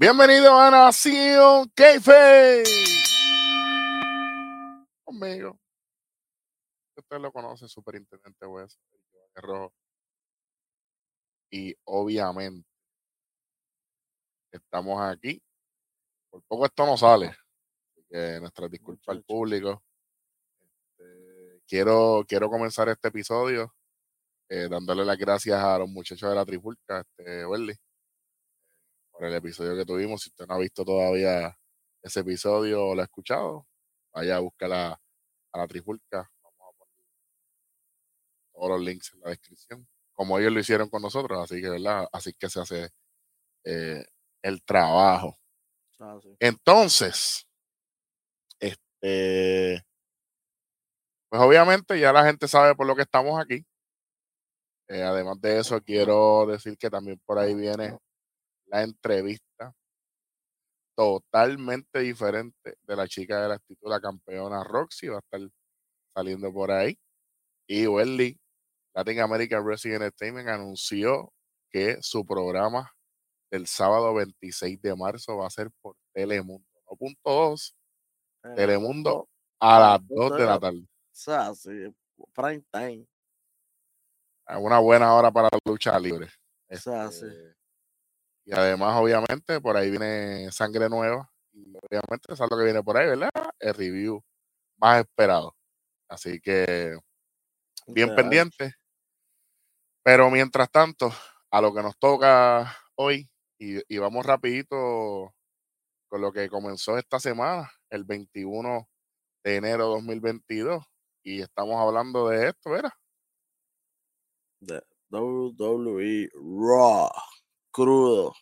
Bienvenido a Nación Keife. Conmigo. Usted lo conoce, Superintendente Wes, Rojo. Y obviamente estamos aquí. Por poco esto no sale. Así que nuestra disculpa al público. Este, quiero, quiero comenzar este episodio eh, dándole las gracias a los muchachos de la Trifulca, este, por el episodio que tuvimos. Si usted no ha visto todavía ese episodio o lo ha escuchado, vaya a buscar a, a la Trifulca. Vamos a poner todos los links en la descripción, como ellos lo hicieron con nosotros, así que, ¿verdad? Así que se hace eh, el trabajo. Ah, sí. Entonces, este, pues obviamente ya la gente sabe por lo que estamos aquí. Eh, además de eso, quiero decir que también por ahí viene la entrevista totalmente diferente de la chica de la actitud, la campeona Roxy, va a estar saliendo por ahí. Y Welly, Latin American Wrestling Entertainment, anunció que su programa del sábado 26 de marzo va a ser por Telemundo. No punto dos, Eh, Telemundo a las 2 de la tarde. O sea, sí, prime time. A Una buena hora para la lucha libre. O sea, sí. Y además, obviamente, por ahí viene sangre nueva. Y obviamente, eso es lo que viene por ahí, ¿verdad? El review más esperado. Así que bien pendiente. Pero mientras tanto, a lo que nos toca hoy, y, y vamos rapidito con lo que comenzó esta semana, el 21 de enero de 2022. Y estamos hablando de esto, ¿verdad? de WWE Raw. Crudo.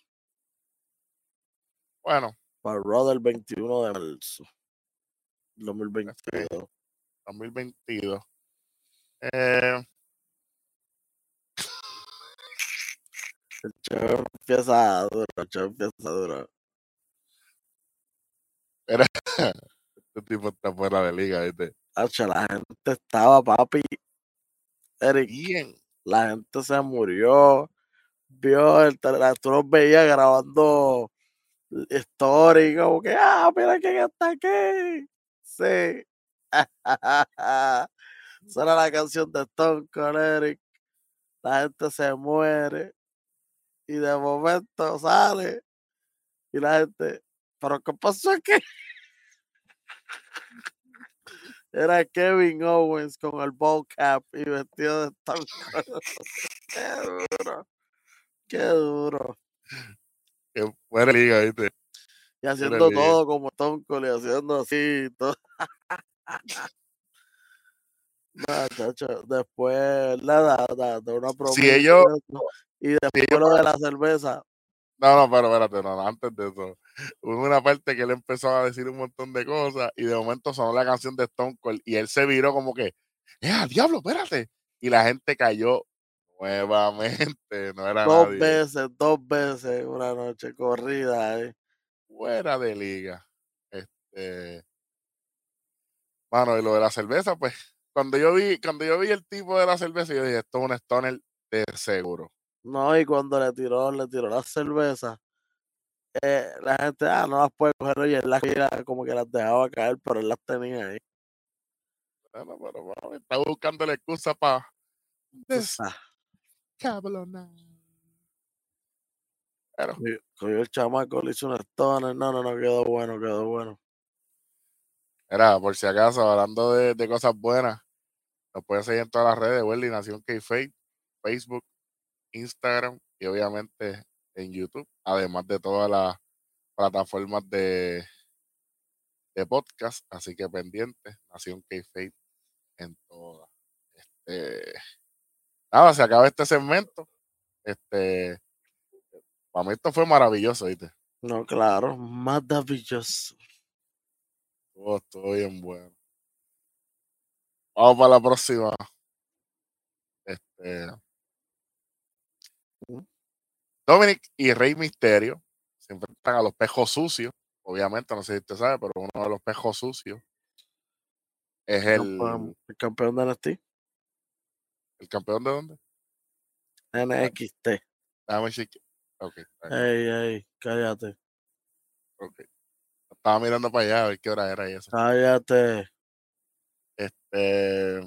Bueno, Para Raw del 21 de marzo. 2022. 2022. Eh, El show empieza duro. El show empieza duro. este tipo está fuera de liga, ¿viste? La gente estaba, papi. Eric, Bien. la gente se murió. Vio el tú los veías grabando story, como que, ah, mira quién está aquí. Sí. Suena la canción de Stone con Eric. La gente se muere. Y de momento sale. Y la gente, ¿pero qué pasó aquí? Era Kevin Owens con el ball cap y vestido de Stone Cold. Qué duro. Qué de liga, ¿viste? Y haciendo liga. todo como Stone Cold y haciendo así todo. Nah, chacho, Después nada, nada, de una promo. Si ellos- Y después lo de la cerveza. No, no, pero espérate, no, no, antes de eso. Hubo una parte que él empezó a decir un montón de cosas y de momento sonó la canción de Stone Cold y él se viró como que, ¡eh, diablo, espérate! Y la gente cayó nuevamente, no era Dos nadie. veces, dos veces una noche corrida. eh. fuera de liga. Este, mano, y lo de la cerveza, pues, cuando yo vi, cuando yo vi el tipo de la cerveza, yo dije, esto es un stoner de seguro. No, y cuando le tiró, le tiró la cerveza, eh, la gente, ah, no las puede coger, oye, él las como que las dejaba caer, pero él las tenía ahí. Bueno, pero bueno, está buscando la excusa para Sabes, Pero, cogió- el chamaco, le hizo un stoner, no, no, no, quedó bueno, quedó bueno. era, por si acaso, hablando de, de cosas buenas, nos pueden seguir en todas las redes, Welly Nación k Facebook, Instagram y obviamente en YouTube, además de todas las plataformas de, de podcast, así que pendientes, Nación k en todas. Este, nada, se acaba este segmento. Este, para mí esto fue maravilloso, ¿viste? No, claro, maravilloso. Estuvo, estuvo bien bueno. Vamos para la próxima. Este. Dominic y Rey Misterio se enfrentan a los pejos sucios. Obviamente, no sé si usted sabe, pero uno de los pejos sucios es el, el campeón de NXT, el campeón de dónde? NXT. Déjame chequear. Ok, está bien. Ey, ey, cállate. Ok. Estaba mirando para allá a ver qué hora era eso. Cállate. Este,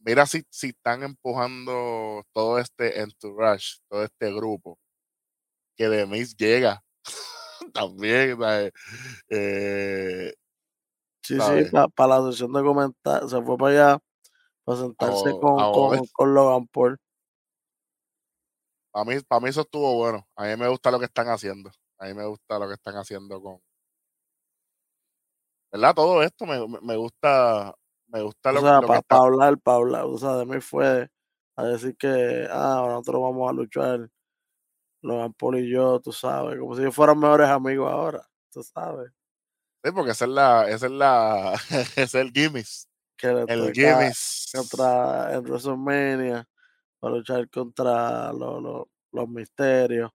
mira si, si están empujando todo este entourage, todo este grupo, que de Miss llega también. ¿sabes? Eh, Sí, sí, para la sesión de comentarios. Se fue para allá para sentarse A- con, a con, Logan Paul. Para mí, para mí eso estuvo bueno. A mí me gusta lo que están haciendo. A mí me gusta lo que están haciendo con... ¿Verdad? Todo esto me, me- gusta... Me gusta O lo, sea, lo que para está... hablar, para hablar. O sea, de mí fue a decir que, ah, nosotros vamos a luchar. Logan Paul y yo, tú sabes, como si fueran mejores amigos ahora, tú sabes. Sí, porque esa es la... Esa es la... ese es el gimmick. Que le El gimmick. contra en WrestleMania para luchar contra los, los, los misterios.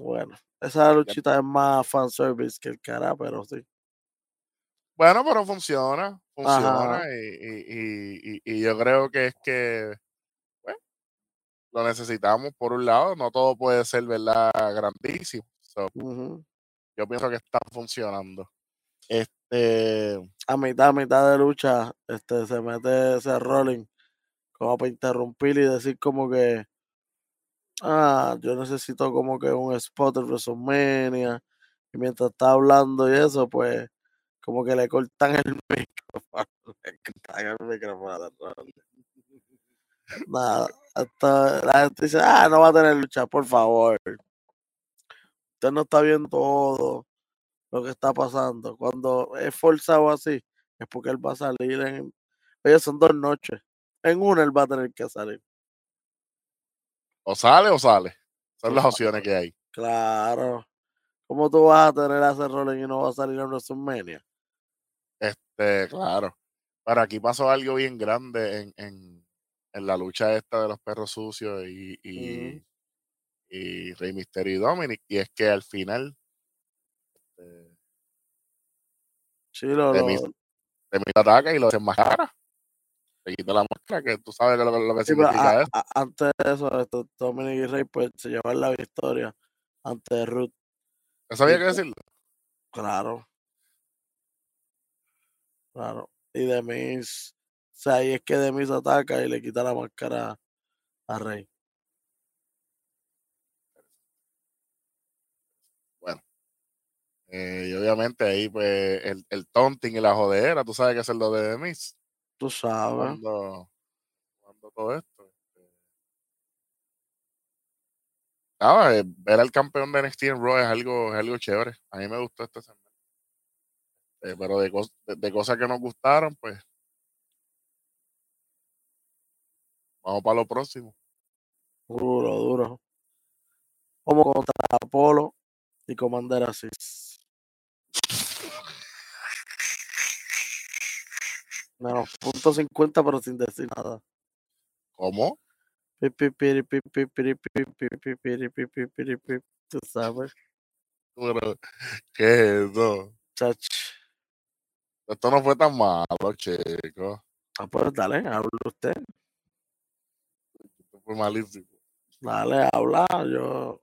Bueno, esa luchita es más fanservice que el cara, pero sí. Bueno, pero funciona, funciona y, y- y- yo creo que es que bueno, lo necesitamos por un lado, no todo puede ser, ¿verdad? Grandísimo. So, yo pienso que está funcionando. Este, A mitad, a mitad de lucha, este, se mete ese rolling como para interrumpir y decir como que, ah, yo necesito como que un spot WrestleMania. Y mientras está hablando y eso, pues, como que le cortan el micrófono. Le cortan el micrófono. Nada, hasta la gente dice, ah, no va a tener lucha, por favor. Usted no está viendo todo lo que está pasando. Cuando es forzado así, es porque él va a salir en... Oye, son dos noches. En una él va a tener que salir. o sale o sale. Son las opciones que hay. Claro. ¿Cómo tú vas a tener a ese Rolling y no va a salir en WrestleMania? Este, claro. Pero aquí pasó algo bien grande en, en, en la lucha esta de los perros sucios y, y, y Rey Mysterio y Dominic. Y es que al final eh, Sí, lo, de mis de mi ataca y lo desenmascara. Le quita la máscara, que tú sabes lo, lo que sí, significa a- eso. a- antes de eso, esto, Dominic y Rey pues se llevan la victoria ante Ruth. Eso había y que decirlo. Claro, claro. Y Demis, o sea, ahí es que Demis ataca y le quita la máscara a Rey. Bueno. Eh, y obviamente ahí, pues, el, el taunting y la jodera, tú sabes que es lo de Miss. Tú sabes. Cuando, cuando todo esto. este, Nada, eh, ver al campeón de NXT en Raw es algo, es algo chévere. A mí me gustó este segmento. Eh, pero de, cos- de, de cosas que nos gustaron, pues. Vamos para lo próximo. Duro, duro. Como contra Apolo y Commander Asís. Menos punto 50, pero sin decir nada. ¿Cómo? Tú sabes, ¿Qué es eso? chach. Esto no fue tan malo, chicos. Ah, pues dale, hable usted. Esto fue malísimo. Dale, habla. Yo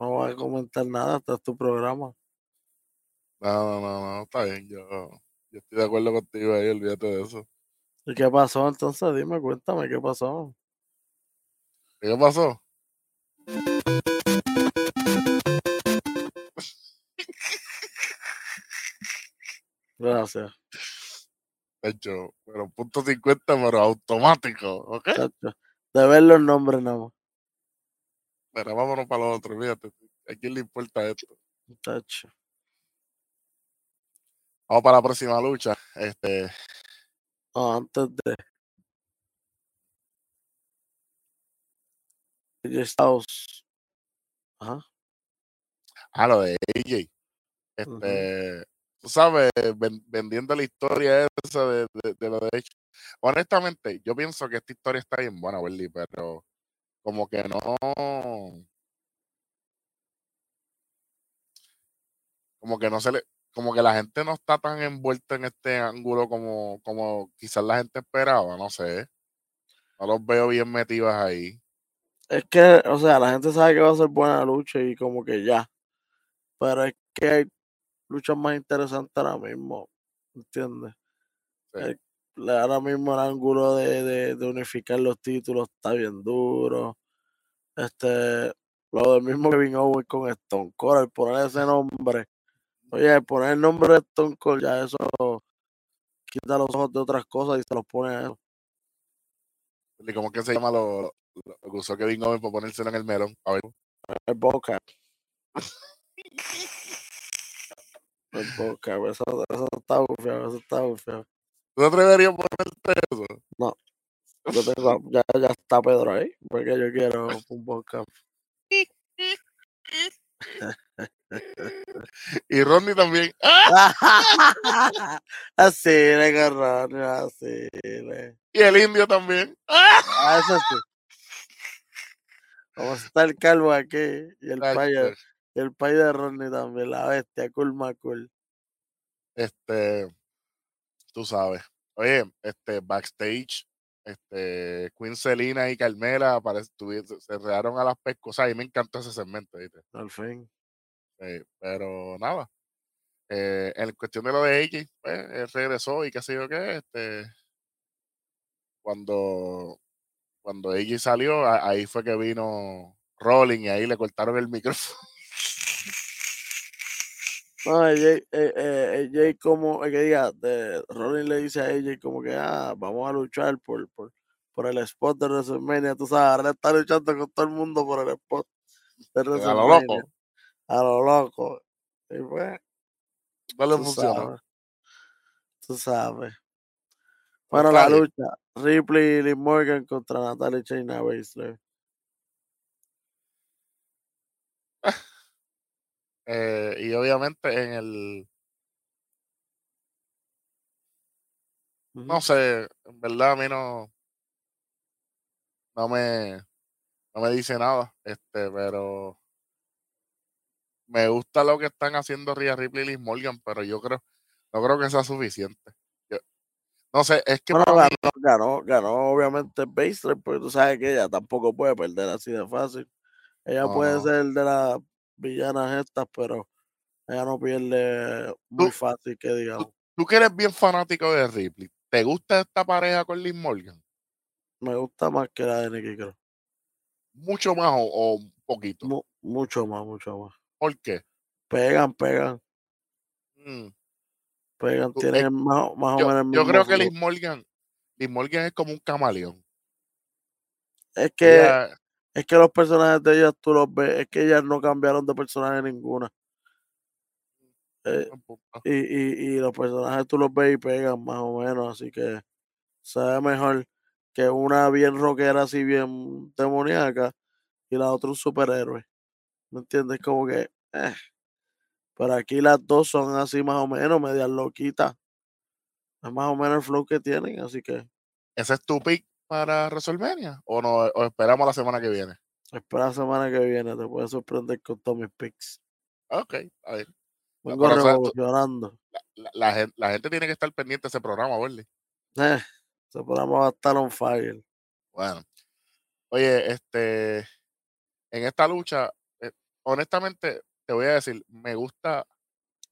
no voy a comentar nada. Este es tu programa. No, no, no, no, está bien. Yo, yo estoy de acuerdo contigo ahí, olvídate de eso. ¿Y qué pasó entonces? Dime, cuéntame, ¿qué pasó? ¿Qué pasó? Gracias. Hecho, pero punto 50, pero automático, ¿ok? De ver los nombres nada más. Pero vámonos para lo otro, fíjate. ¿A quién le importa esto? chacho. Vamos para la próxima lucha. Este, No, antes de. Styles. Ajá. ah, lo de AJ. Este, tú sabes, ven- vendiendo la historia esa de, de, de lo de AJ. Honestamente, yo pienso que esta historia está bien buena, Welly, pero como que no. Como que no se le. Como que la gente no está tan envuelta en este ángulo como, como quizás la gente esperaba, no sé. No los veo bien metidos ahí. Es que, o sea, la gente sabe que va a ser buena lucha y como que ya. Pero es que hay luchas más interesantes ahora mismo, ¿entiendes? Sí. ahora mismo el ángulo de, de, de, unificar los títulos está bien duro. Este, lo del mismo Kevin Owens con Stone Cold, poner ese nombre. Oye, poner el nombre de Stone Cold, ya eso quita los ojos de otras cosas y se los pone a eso. ¿Y cómo que se llama lo, lo, lo que usó Kevin Owens para ponérselo en el melón? A ver. El Boca. el Boca, eso, eso está bufeado, eso está bufeado. ¿Tú te atreverías a ponerte eso? No. Yo tengo, ya, ya está Pedro ahí, porque yo quiero un Boca. y Ronnie también. así le Ronnie, así le. Y el indio también. ah, eso sí. Como está el calvo aquí y el payo, y el payo de Ronnie también, la bestia, cool cool. Este, tú sabes. Oye, este, backstage, este, Queen Selina y Carmela parece, se rearon a las pescosas. Mí me encantó ese segmento, ¿viste? Al fin. Sí, pero nada. Eh, en cuestión de lo de AJ, pues, él regresó y qué sé yo qué, este, cuando cuando ella salió, ahí fue que vino Rolling y ahí le cortaron el micrófono. No, AJ, eh, eh, como, que diga, de, Rolling le dice a AJ como que, ah, vamos a luchar por, por, por el spot de WrestleMania, tú sabes, ahora está luchando con todo el mundo por el spot de WrestleMania. A lo loco. Y pues, no le funciona. Tú sabes. Bueno, la lucha. Ripley y Liv Morgan contra Natalia Chaina Baszler. Eh, y obviamente en el. No sé, en verdad a mí no. No me. No me dice nada. Este, pero. Me gusta lo que están haciendo Rhea Ripley y Liv Morgan, pero yo creo. No creo que sea suficiente. No sé, es que. Bueno, ganó, ganó, ganó, obviamente Baszler, porque tú sabes que ella tampoco puede perder así de fácil. Ella puede ser de las villanas estas, pero ella no pierde muy fácil, que digamos. Tú, que eres bien fanático de Ripley, ¿te gusta esta pareja con Liz Morgan? Me gusta más que la de Nicky creo. ¿Mucho más o, un poquito? mucho más, mucho más. ¿Por qué? Pegan, pegan. Mm. Pegan, tienen más, más yo, o menos Yo creo que Liz Morgan, Liz Morgan es como un camaleón. Es que, es que los personajes de ellas tú los ves, es que ellas no cambiaron de personaje ninguna. Eh, y, y, y, los personajes tú los ves y pegan más o menos, así que sabe mejor que una bien rockera así bien demoníaca y la otra un superhéroe. ¿Me entiendes? Como que eh. Pero aquí las dos son así más o menos, medias loquitas. Es más o menos el flow que tienen, así que. ¿Ese es tu pick para WrestleMania? ¿O, no, o esperamos la semana que viene? Espera la semana que viene, te puedes sorprender con todos mis picks. Ok, a ver. Vengo revolucionando. La, la, gente, la, gente, tiene que estar pendiente de ese programa, ¿verdad? Eh, ese programa va a estar on fire. Bueno. Oye, este. En esta lucha, honestamente, te voy a decir, me gusta,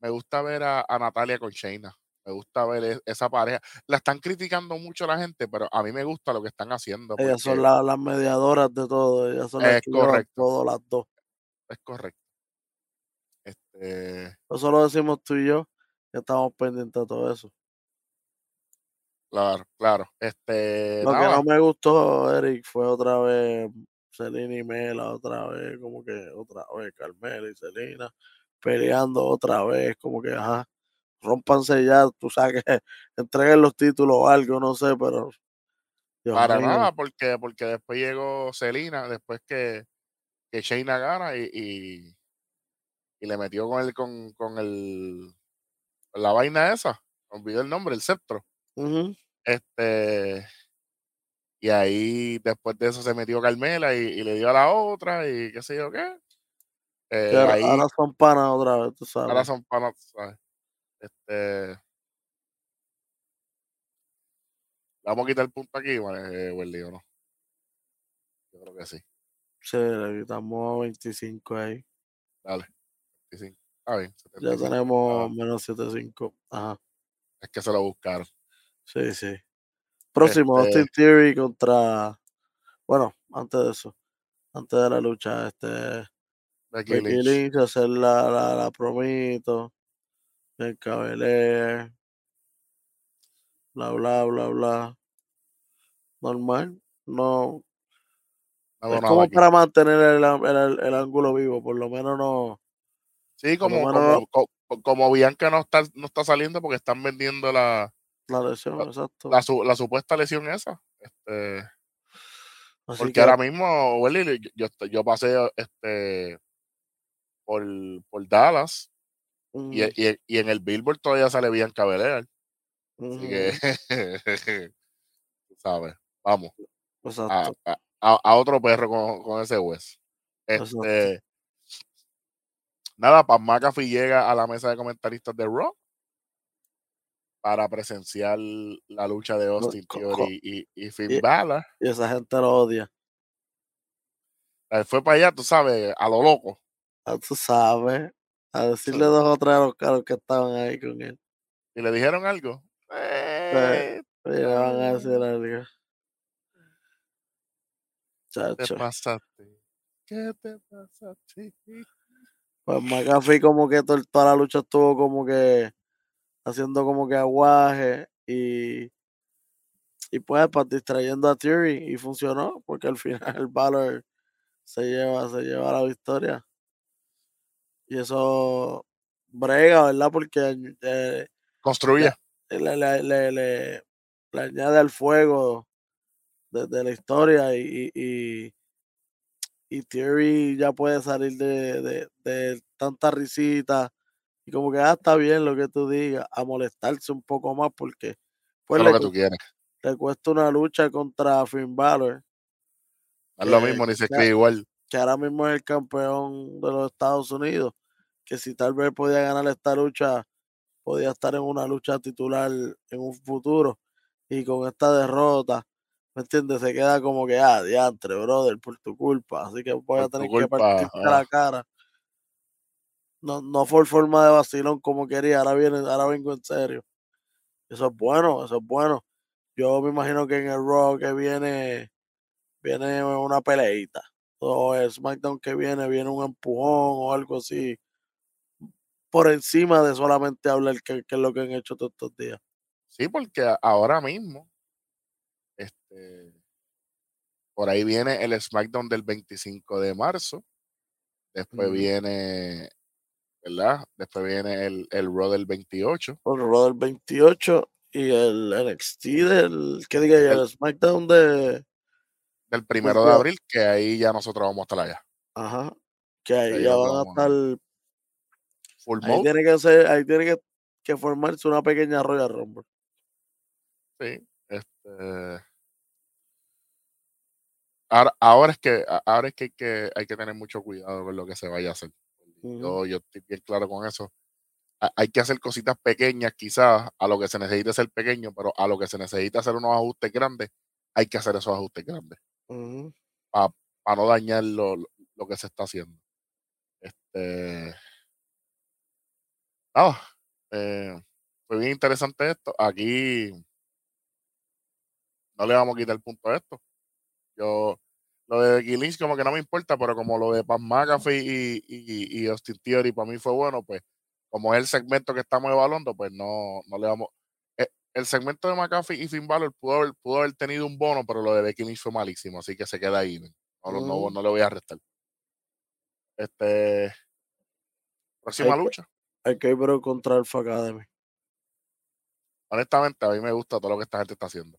me gusta ver a, Natalia con Shayna. Me gusta ver e, esa pareja. La están criticando mucho la gente, pero a mí me gusta lo que están haciendo. Ellas son las mediadoras de todo. Ellas son las es correcto. todo, las dos. Es correcto. Este... Eso lo decimos tú y yo, que estamos pendientes de todo eso. Claro, claro. Este, lo que no me gustó, Eric, fue otra vez Selena y Mela otra vez, como que otra vez Carmela y Selena peleando otra vez, como que ajá, rompanse ya, tú sabes que entreguen los títulos o algo, no sé, pero para nada, porque, porque después llegó Selena, después que, que Shayna gana y, y, le metió con el, con, con el la vaina esa, olvidé el nombre, el sceptro. Este y ahí, después de eso, se metió Carmela y, le dio a la otra y qué sé yo qué. Eh, ahí, ahora son panas otra vez, tú sabes. Ahora son panas, sabes. Este. ¿Vamos a quitar el punto aquí, eh, Welly, o no? Yo creo que sí. Sí, le quitamos 25 ahí. Dale, 25. Está bien. Ya 75. tenemos Ah, menos 7.5. Ajá. es que se lo buscaron. Sí, sí. Próximo, Este- Austin Theory contra. Bueno, antes de eso. Antes de la lucha, este. Becky Lynch. Lynch, hacer la, la, la promito. El Belair. Bla, bla, bla, bla. Normal. No. Es como aquí. para mantener el, el- el ángulo vivo. Por lo menos no. Sí, como, como, co- como Bianca no está, no está saliendo porque están vendiendo la, La lesión, La- exacto. la, su- la supuesta lesión esa. Este, Así porque que, ahora mismo, Welly, yo, yo, pasé este, por, por Dallas mm, y, y, y en el Billboard todavía sale Bianca Belair. Así ujú, que, tú sabes, vamos a, exacto. a, a- otro perro con, con ese hueso. Este, nada, Pat McAfee llega a la mesa de comentaristas de Raw para presenciar la lucha de Austin Theory y, y Finn y- Balor. Y esa gente lo odia. Él fue para allá, tú sabes, a lo loco. Ah, tú sabes. A decirle Sí. dos o tres a los caros que estaban ahí con él. Y le dijeron algo. Eh, Y le van a decir algo. ¿Qué te Chacho. pasaste? ¿Qué te pasaste? Pues McAfee como que to- toda la lucha estuvo como que haciendo como que aguaje y y pues distrayendo a Theory y funcionó porque al final el Balor se lleva se lleva la victoria y eso brega verdad porque eh, Construye. le, le, le, le- le añade al fuego de, de la historia y, y, y, y Theory ya puede salir de, de, de tanta risita y como que ah, está bien lo que tú digas, a molestarse un poco más porque pues le, lo que tú quieres. le cuesta una lucha contra Finn Balor, es lo que, mismo, ni se escribe igual. que ahora mismo es el campeón de los Estados Unidos, que si tal vez podía ganar esta lucha, podía estar en una lucha titular en un futuro y con esta derrota, ¿me entiendes? Se queda como que, ah, diantre, brother, por tu culpa, así que voy a tener que partirte ah, la cara. No, no fue forma de vacilón como quería, ahora viene, ahora vengo en serio. Eso es bueno, eso es bueno. Yo me imagino que en el Raw que viene, viene una peleita. O el SmackDown que viene, viene un empujón o algo así. Por encima de solamente hablar que, que es lo que han hecho todos estos días. Sí, porque ahora mismo, este, por ahí viene el SmackDown del 25 de marzo. Después viene, ¿verdad? Después viene el, el Raw del 28. El Raw del 28 y el NXT del, que diga, y El- el SmackDown de, Del primero de 22. abril, que ahí ya nosotros vamos a estar allá. ajá, que ahí Ahí ya van a estar, Full ahí mode. tiene que ser, ahí tiene que, que formarse una pequeña Royal Rumble. Sí. Este, ahora, ahora es que ahora es que hay, que hay que tener mucho cuidado con lo que se vaya a hacer. Yo, yo estoy bien claro con eso. Ha- Hay que hacer cositas pequeñas, quizás, a lo que se necesita ser pequeño, pero a lo que se necesita hacer unos ajustes grandes, hay que hacer esos ajustes grandes para no dañar lo, lo- lo que se está haciendo. Este, nada, eh, fue bien interesante esto. Aquí no le vamos a quitar el punto a esto. Yo, lo de Becky Lynch como que no me importa, pero como lo de Pat McAfee y, y, y Austin Theory para mí fue bueno, pues como es el segmento que estamos evaluando, pues no, no le vamos. eh, El segmento de McAfee y Finn Balor pudo haber, pudo haber tenido un bono, pero lo de Becky Lynch fue malísimo, así que se queda ahí. No, lo- no, no le voy a restar. Este, próxima Hay que- lucha. El K-Bro contra Alpha Academy. Honestamente, a mí me gusta todo lo que esta gente está haciendo.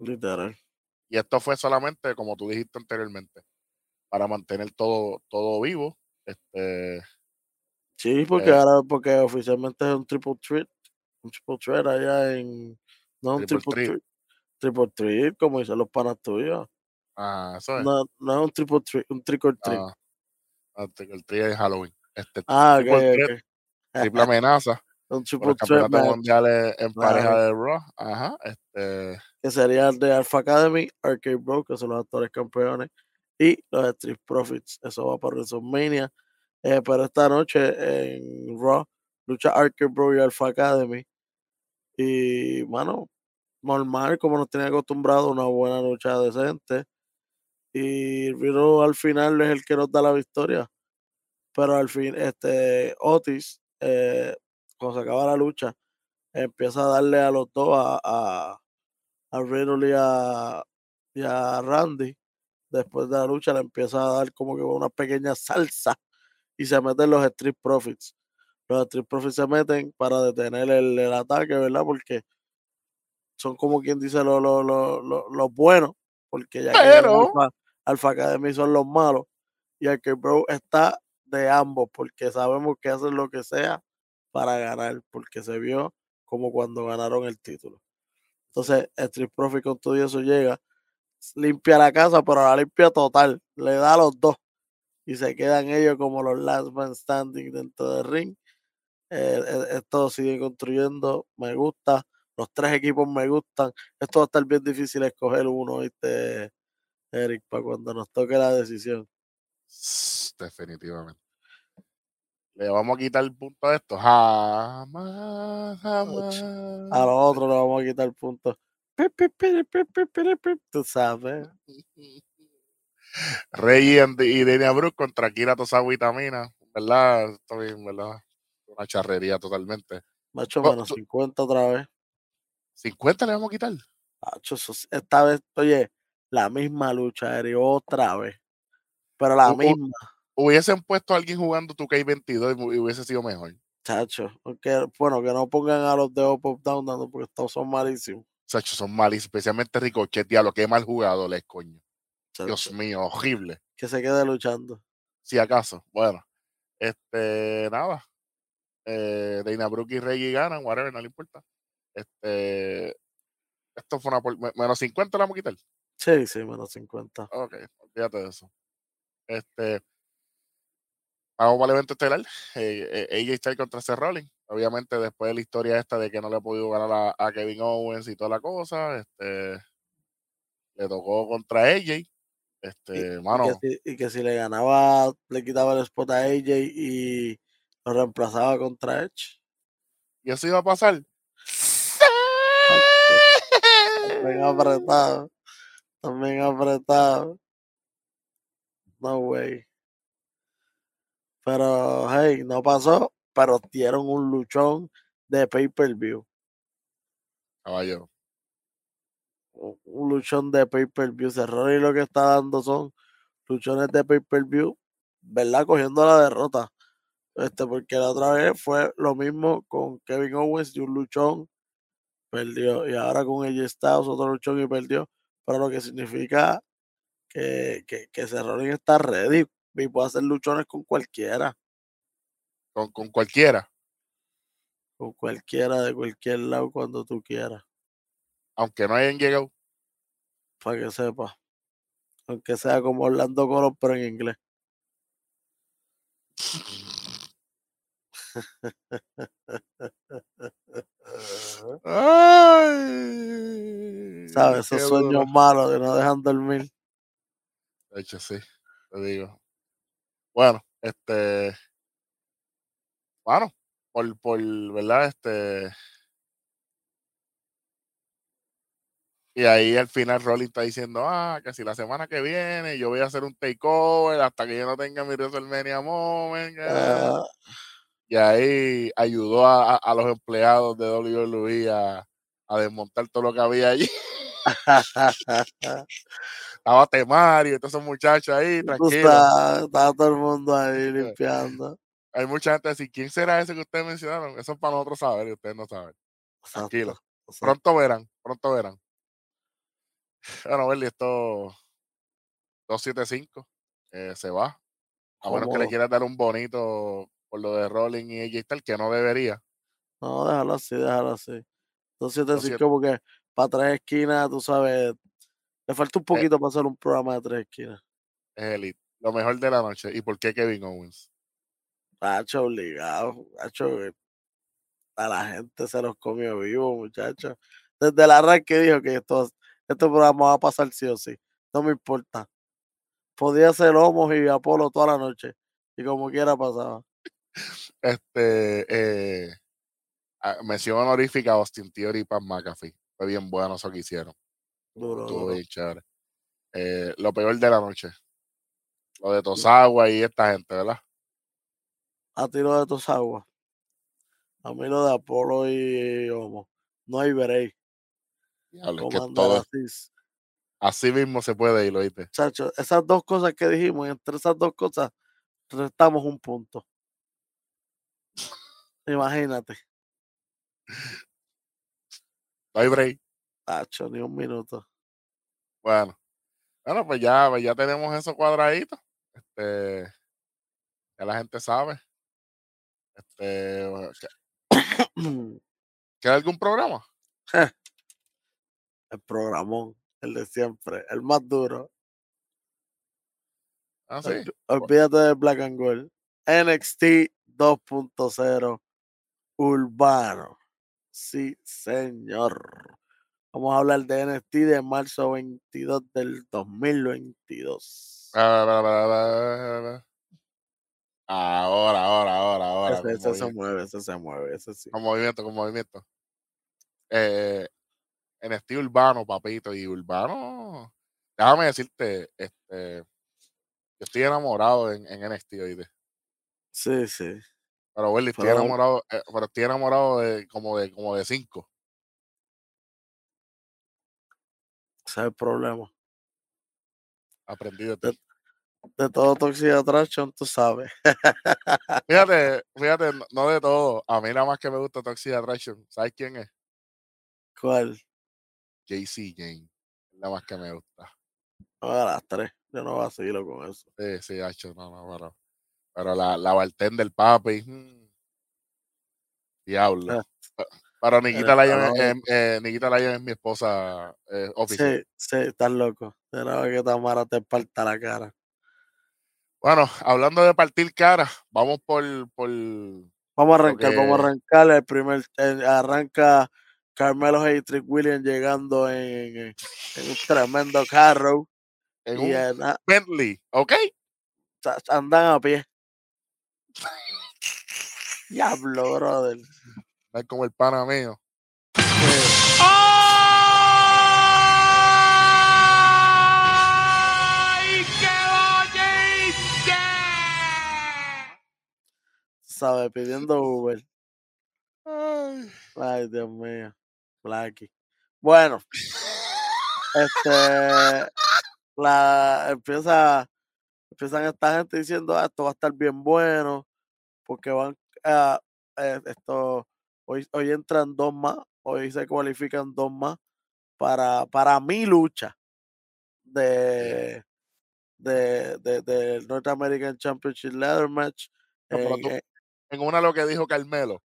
Literal. Y esto fue solamente, como tú dijiste anteriormente, para mantener todo, todo vivo. Este, Sí, porque Eh. ahora, porque oficialmente es un triple threat. Un triple threat allá en. No un Triple triple threat. threat. Triple threat, como dicen los panas tuyos. ah, eso es. No, no es un triple threat, un triple threat. Ah, ah, el tri de Halloween. Este, Ah, triple threat, triple amenaza un triple threat match. mundial en pareja de Raw. Ajá. Este, Que sería el de Alpha Academy, Arcade Bro, que son los actores campeones. Y los Street Profits. Eso va para WrestleMania. Eh, pero esta noche en Raw, lucha Archer Bro y Alpha Academy. Y, mano, normal, como nos tenía acostumbrado, una buena lucha decente. Y Rino al final es el que nos da la victoria. Pero al fin, este Otis, eh, cuando se acaba la lucha, empieza a darle a los dos, a, a, a Riddle y a, y a Randy. Después de la lucha le empieza a dar como que una pequeña salsa y se meten los Street Profits. Los Street Profits se meten para detener el, el ataque, ¿verdad? Porque son como quien dice los lo, lo, lo, buenos, porque ya que Alpha, Alpha, Academy son los malos, y el que Bro está de ambos, porque sabemos que hacen lo que sea para ganar, porque se vio como cuando ganaron el título. Entonces, Street Profit con todo eso llega, limpia la casa, pero la limpia total, le da a los dos y se quedan ellos como los last man standing dentro del ring. Eh, eh, esto sigue construyendo, me gusta, los tres equipos me gustan. Esto va a estar bien difícil escoger uno, ¿viste, Eric, para cuando nos toque la decisión. Definitivamente. Le vamos a quitar el punto a esto. Jamás, jamás. A los otros le vamos a quitar el punto. Tú sabes. Rey y Denia Brooke contra Kira Tosawa Vitamina. ¿Verdad? Bien, ¿verdad? Una charrería totalmente. Macho, menos 50 otra vez. ¿50 le vamos a quitar? Macho, esta vez, oye, la misma lucha, Eri, otra vez. Pero la misma. Hubiesen puesto a alguien jugando tu K22 y hubiese sido mejor. Chacho, bueno, que no pongan a los de Up, Down, Down porque estos son malísimos. Chacho, son malísimos, especialmente Ricochet, a lo que mal jugado les coño. Dios mío, horrible. Que se quede luchando. Si acaso. Bueno, este, nada. Eh, Dana Brooke y Reggie ganan, whatever, no le importa. Este, esto fue una. Menos 50 la vamos a quitar. Sí, sí, menos 50. Ok, olvídate de eso. Este. Vamos para el evento estelar. Eh, eh, AJ Styles contra Seth Rollins. Obviamente, después de la historia esta de que no le ha podido ganar a, Kevin Owens y toda la cosa, este, le tocó contra AJ. Este, y, mano. Y que, si, le ganaba, le quitaba el spot a AJ y lo reemplazaba contra Edge. ¿Y eso iba a pasar? También apretado. También apretado. No way. Pero, hey, no pasó, pero dieron un luchón de pay-per-view. Caballo un luchón de pay-per-view. Cerrón y lo que está dando son luchones de pay-per-view, ¿verdad? Cogiendo la derrota. Este, porque la otra vez fue lo mismo con Kevin Owens y un luchón perdió. Y ahora con ella Styles otro luchón y perdió. Pero lo que significa que, que, que está ready y puede hacer luchones con cualquiera. Con, con cualquiera. Con cualquiera de cualquier lado cuando tú quieras aunque no hayan llegado. Para que sepa. Aunque sea como Orlando Colón, pero en inglés. Ay, ¿Sabes? Esos sueños malos de no dejan dormir. De hecho, sí, te digo. Bueno, este. Bueno, por, por, ¿verdad? Este Y ahí al final Rolling está diciendo, ah, que si la semana que viene yo voy a hacer un takeover hasta que yo no tenga mi WrestleMania moment. Ah. Y ahí ayudó a, a, los empleados de WWE a, a, desmontar todo lo que había allí. estaba Temario todos esos muchachos ahí, tranquilo. Estaba todo el mundo ahí limpiando. Hay mucha gente así, ¿quién será ese que ustedes mencionaron? Eso es para nosotros saber y ustedes no saben. Tranquilo. Pronto verán, pronto verán. Bueno, Berli, esto 275 eh, se va. A menos que le quieras dar un bonito por lo de Rolling y AJ tal, que no debería. No, déjalo así, déjalo así. 275 porque para tres esquinas, tú sabes, le falta un eh poquito para hacer un programa de tres esquinas. Es elite. Lo mejor de la noche. ¿Y por qué Kevin Owens? Hacho obligado. Hacho, eh, a la gente se los comió vivo, muchachos. Desde el arranque dijo que esto este programa va a pasar sí o sí. No me importa. Podía ser Homos y Apolo toda la noche. Y como quiera pasaba. Este, eh, ah, mención honorífica a Austin Theory y Pat McAfee. Fue bien bueno eso que hicieron. Duro, chévere. Eh, lo peor de la noche. Lo de Tosagua y esta gente, ¿verdad? A tiro de tus aguas. A mí lo de Apolo y Homo. No hay todo así. así mismo se puede ir, ¿oíste? Chacho, esas dos cosas que dijimos, entre esas dos cosas, restamos un punto. Imagínate, No hay break. Chacho, ni un minuto. Bueno. Bueno, pues ya, pues ya tenemos eso cuadradito. Este, ya la gente sabe. Este, bueno, ¿que- ¿queda algún programa? el programón, el de siempre, el más duro. Ah, sí. Olvi- Olvídate del Black and Gold. NXT 2.0 Urbano. Sí, señor. Vamos a hablar de NXT de marzo 22 del 2022. Ah, va, va, va, va, va. Ahora, ahora, ahora, ahora. ese, se mueve, ese se mueve, ese sí. con movimiento, con movimiento. Eh, estilo urbano, papito, y urbano. Déjame decirte, este, yo estoy enamorado en, en NXT, oíste. Sí, sí. Pero, Willy, estoy Pero- enamorado, eh, pero estoy enamorado de como de como de cinco. El problema. Aprendí de ti. De todo Toxic Attraction, tú sabes. Fíjate, fíjate, no, de todo. A mí nada más que me gusta Toxic Attraction. ¿Sabes quién es? ¿Cuál? JC Jane. Nada más que me gusta. No, a las tres. Yo no vacilo con eso. Sí, sí, hacho, no, no, pero, pero la, la bartender papi. mm, diablo. Pero Nikita Lyon, es- cabrón. eh, eh, Nikita Lyon es mi esposa eh, oficial. Sí, sí, estás loco. De nada que Tamara te parta la cara. Bueno, hablando de partir cara, vamos por, por Vamos a arrancar, vamos a arrancar. El primer, el- arranca Carmelo Hayes y Trick Williams llegando en, en- en un tremendo carro. en Y un na- Bentley, ¿ok? andan a pie. Diablo, brother. No es como el pana mío. ¡Ay, qué! ¿Sabes? Pidiendo Uber. Ay, Ay, Dios mío. Blackie. Bueno, este la empieza empiezan esta gente diciendo "Ah, esto va a estar bien bueno porque van a eh, esto hoy hoy entran dos más hoy se cualifican dos más para para mi lucha de de, de- del North American Championship Ladder Match No, en- tú- en- una lo que dijo Carmelo.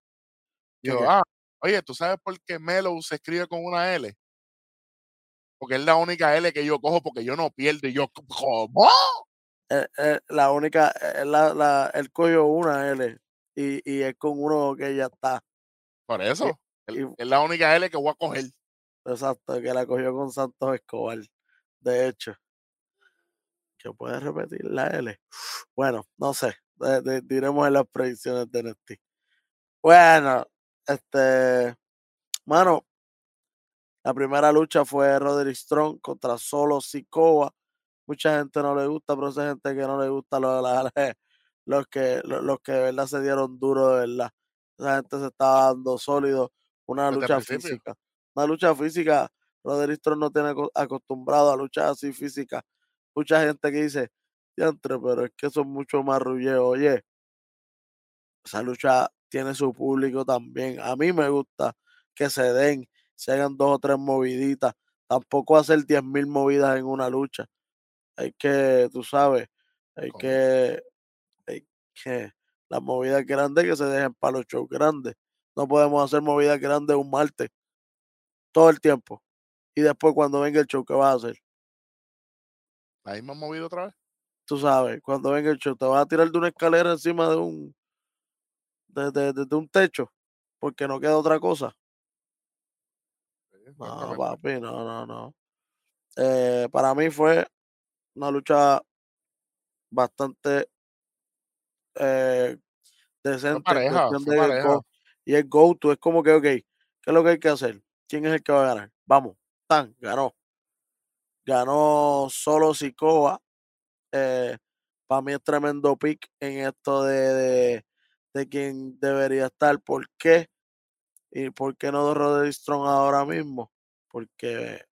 ¿qué Dijo, qué? ah, oye, ¿tú sabes por qué Melo se escribe con una L? Porque es la única L que yo cojo porque yo no pierdo. Y yo, ¿cómo? eh, eh, la única, eh, la, la, él cogió una L y, y es con uno que ya está. Por eso. el- y- es la única L que voy a coger. Exacto, que la cogió con Santos Escobar. De hecho, que puede repetir la L. Bueno, no sé, de- de- diremos en las predicciones de NXT. Bueno, este, mano, la primera lucha fue Roderick Strong contra Solo Sikoa. Mucha gente no le gusta, pero esa gente que no le gusta lo- la- los que lo- los que de verdad se dieron duro de verdad. Esa gente se estaba dando sólido, una Desde lucha física. Una lucha física, Roderick Strong no tiene aco- acostumbrado a luchas así físicas. Mucha gente que dice, diantre, pero es que son mucho más rulleos. Oye, esa lucha tiene su público también. A mí me gusta que se den, se hagan dos o tres moviditas. Tampoco hacer 10.000 movidas en una lucha. Hay que, tú sabes, hay que, hay que, las movidas grandes que se dejen para los shows grandes. No podemos hacer movidas grandes un martes todo el tiempo. Y después cuando venga el show, ¿qué vas a hacer? La misma movido otra vez. Tú sabes, cuando venga el show, te vas a tirar de una escalera encima de un, de, de- de- de un techo, porque no queda otra cosa. No, papi, no, no, no. Eh, para mí fue una lucha bastante eh, decente pareja, de go- y el go-to es como que, ok, ¿qué es lo que hay que hacer? ¿Quién es el que va a ganar? Vamos, tan, ganó. Ganó solo Sikoa. para mí es tremendo pick en esto de, de, de quién debería estar. ¿Por qué? ¿Y por qué no de Roderick Strong ahora mismo? Porque,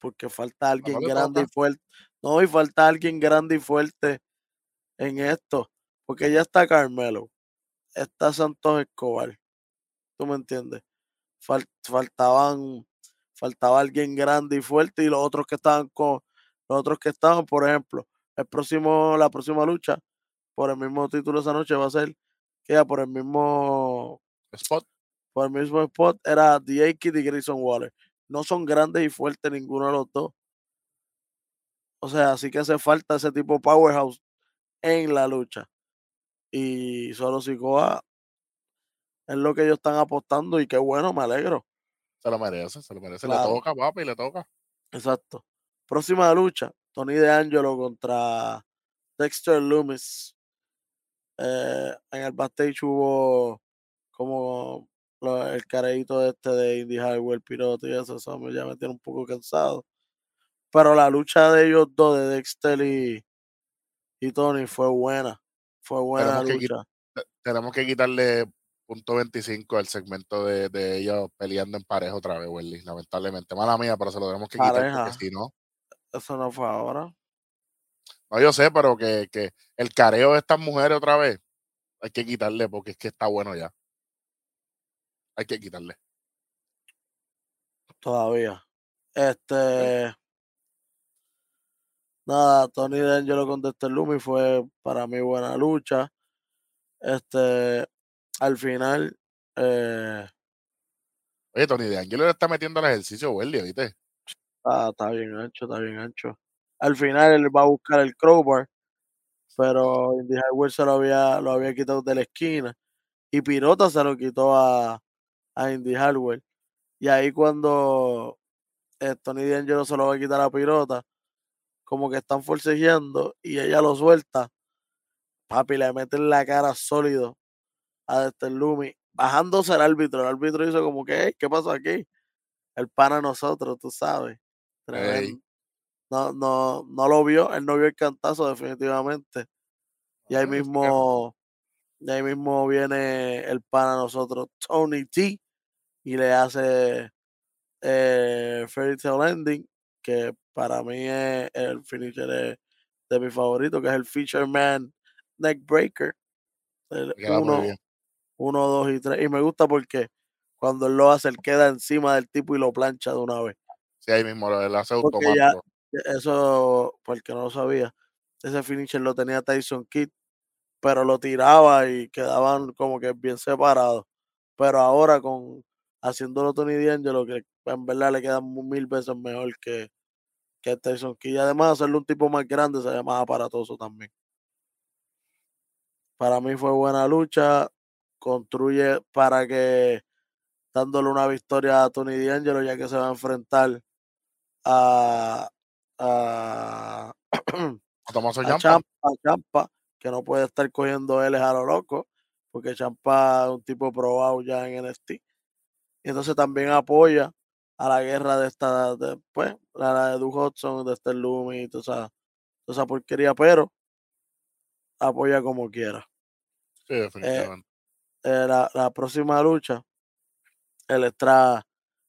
porque falta alguien grande y fuerte. No, y falta alguien grande y fuerte en esto. Porque ya está Carmelo. Está Santos Escobar. ¿Tú me entiendes? Fal- faltaban, faltaba alguien grande y fuerte y los otros que estaban con, los otros que estaban, por ejemplo, el próximo, la próxima lucha por el mismo título esa noche va a ser que ya por el mismo Spot. por el mismo spot era The Kid y Grayson Waller. No son grandes y fuertes ninguno de los dos. O sea, así que hace falta ese tipo de powerhouse en la lucha. Y solo Sikoa es lo que ellos están apostando y qué bueno, me alegro. Se lo merece, se lo merece. Claro. Le toca, papi, le toca. Exacto. Próxima lucha, Tony DeAngelo contra Dexter Loomis. Eh, en el backstage hubo como lo- el careíto este de Indy Highway, el piloto y eso, eso me, ya me tiene un poco cansado. Pero la lucha de ellos dos, de Dexter y, y Tony, fue buena. Fue buena Tenemos que lucha. Te- Tenemos que quitarle punto 25 al segmento de, de ellos peleando en pareja otra vez, Welly. Lamentablemente. Mala mía, pero se lo tenemos que quitar porque si no. Eso no fue ahora. No, yo sé, pero que, que el careo de estas mujeres otra vez hay que quitarle porque es que está bueno ya. Hay que quitarle. Todavía. Este. Nada, Tony D'Angelo con Dexter Lumi fue para mí buena lucha. Este. Al final. Eh, Oye, Tony de Angelo le está metiendo al ejercicio, Welly, ¿viste? ah, está bien ancho, está bien ancho. Al final él va a buscar el crowbar. Pero Indy Highway se lo había, lo había quitado de la esquina. Y Pirota se lo quitó a, a Indy Hardware. Y ahí cuando eh, Tony D'Angelo se lo va a quitar a Pirota, como que están forcejeando y ella lo suelta. Papi, le meten la cara sólido a Dexter Lumi, bajándose el árbitro. El árbitro hizo como que, "Ey, ¿qué pasó aquí? El pana a nosotros, tú sabes. No, no, no lo vio, él no vio el cantazo definitivamente. Y ahí Ah, mismo, y ahí mismo viene el pana a nosotros, Tony T, y le hace eh, Fairy Tail Ending, que para mí es el finisher de, de mi favorito, que es el Fisherman Neckbreaker. El Me queda muy uno, bien. uno, dos y tres. Y me gusta porque cuando él lo hace, él queda encima del tipo y lo plancha de una vez. Sí, ahí mismo, él hace ya- automático. Eso, porque no lo sabía, ese finisher lo tenía Tyson Kidd, pero lo tiraba y quedaban como que bien separados. Pero ahora con haciéndolo Tony D'Angelo, que en verdad le queda mu- mil veces mejor que, que Tyson Kidd. Además hacerlo un tipo más grande se ve más aparatoso también. Para mí fue buena lucha. Construye para que dándole una victoria a Tony D'Angelo, ya que se va a enfrentar a, a, A Tomaso a Ciampa. Champa, a Champa, que no puede estar cogiendo él a lo loco, porque Champa es un tipo probado ya en NXT. Y entonces también apoya a la guerra de esta, de, pues, la, la de Duke Hudson, de este Lumi y toda esa, toda esa porquería, pero apoya como quiera. Sí, definitivamente. Eh, la, la próxima lucha, el extra,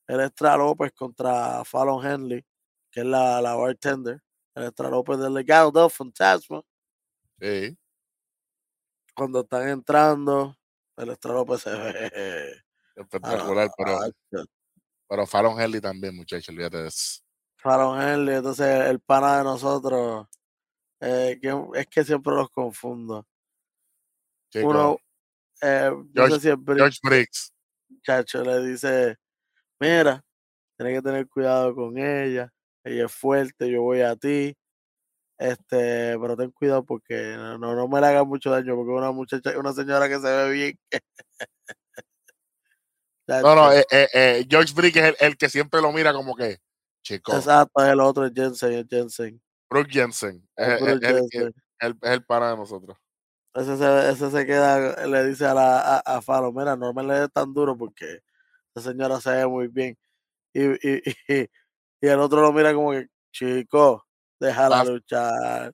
el extra López contra Fallon Henley, que es la, la bartender, el extra López del legado del fantasma. Sí. cuando están entrando, el Extra López se ve. Espectacular, ah, pero Fallon Henley también, muchachos, olvídate de eso. Fallon Henley, entonces el pana de nosotros, eh, que es que siempre los confundo. Chico, Uno, eh, no George- sé si es Bri- George Briggs. muchacho, le dice, mira, tienes que tener cuidado con ella, ella es fuerte, yo voy a ti, este, pero ten cuidado porque no, no, no me le haga mucho daño, porque es una muchacha, una señora que se ve bien. No, no, eh, eh, eh, George Briggs es el, el que siempre lo mira como que, chico, Exacto, es el otro, es Jensen, es Jensen. Brooke Jensen. Es, el, Jensen. el- el pana de nosotros. Ese se, ese se queda, le dice a, la, a, a Falo, mira, no me le des tan duro porque esa señora se ve muy bien. Y, y, y, y el otro lo mira como que, chico, déjala Vas- luchar.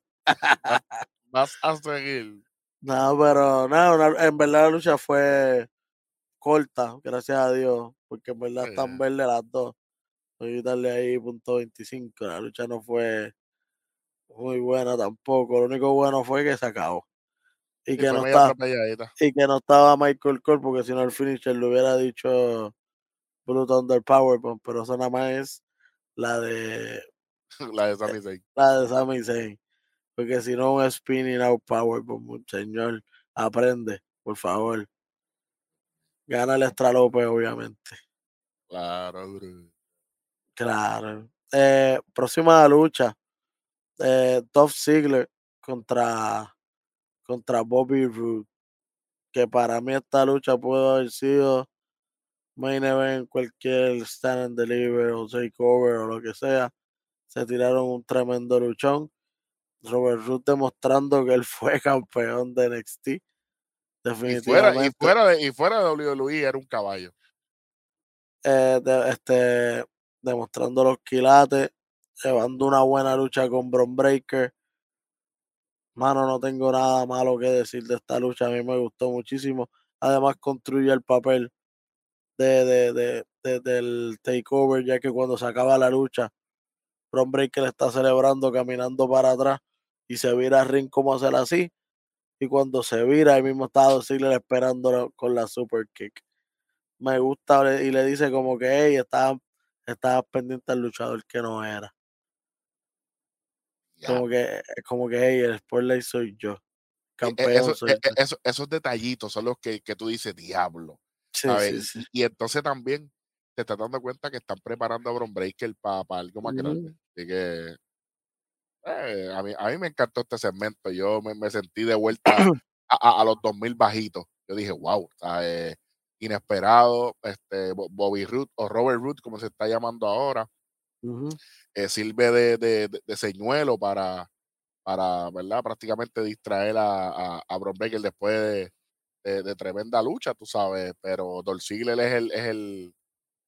Vas a seguir. No, pero no, una- en verdad la lucha fue corta, gracias a Dios, porque en verdad están verdes las dos. Voy a quitarle ahí punto 25. La lucha no fue muy buena tampoco. Lo único bueno fue que se acabó. Y que no atropelladita. y que no estaba Michael Cole, porque si no el finisher le hubiera dicho Blue Thunder Powerbomb, pero eso nada más es la de La de Sami Zayn. la de Sami Zayn. Porque si no, un spinning out Powerbomb, señor, aprende, por favor. Gana el Extra López, obviamente. Claro, bro. Claro. Eh, próxima lucha. Eh, Dolph Ziggler contra, contra Bobby Roode. Que para mí esta lucha puede haber sido main event, cualquier stand and deliver o takeover o lo que sea. Se tiraron un tremendo luchón. Robert Roode demostrando que él fue campeón de NXT. Y fuera, y, fuera de, y fuera de WWE era un caballo. eh, de- este, demostrando los quilates, llevando una buena lucha con Bron Breaker. Mano, no tengo nada malo que decir de esta lucha, a mí me gustó muchísimo. Además, construye el papel de, de, de- de- del takeover, ya que cuando se acaba la lucha, Bron Breaker está celebrando, caminando para atrás y se vira al ring como hacer así. Y cuando se vira, ahí mismo está Dolph Ziggler esperándolo con la super kick me gusta y le dice como que hey, estaba, estaba pendiente al luchador que no era. Como que, como que hey, el spotlight soy yo. E- e- Campeón eso- soy e- yo. eso- esos detallitos son los que, que tú dices, diablo. Sí, Y- sí. Y, entonces también te estás dando cuenta que están preparando a Bron Breaker para algo más grande. Ujú. Así que eh, a, mí, a mí me encantó este segmento. Yo me, me sentí de vuelta a, a- a los 2000 bajitos. Yo dije, wow, ¿sabes? inesperado. Este, Bo- Bobby Root o Robert Root, como se está llamando ahora, Ujú. eh, sirve de, de, de- de señuelo para, para ¿verdad? prácticamente distraer a, a, a Bron Breaker después de, tremenda lucha, tú sabes. Pero Dolph es el, es el,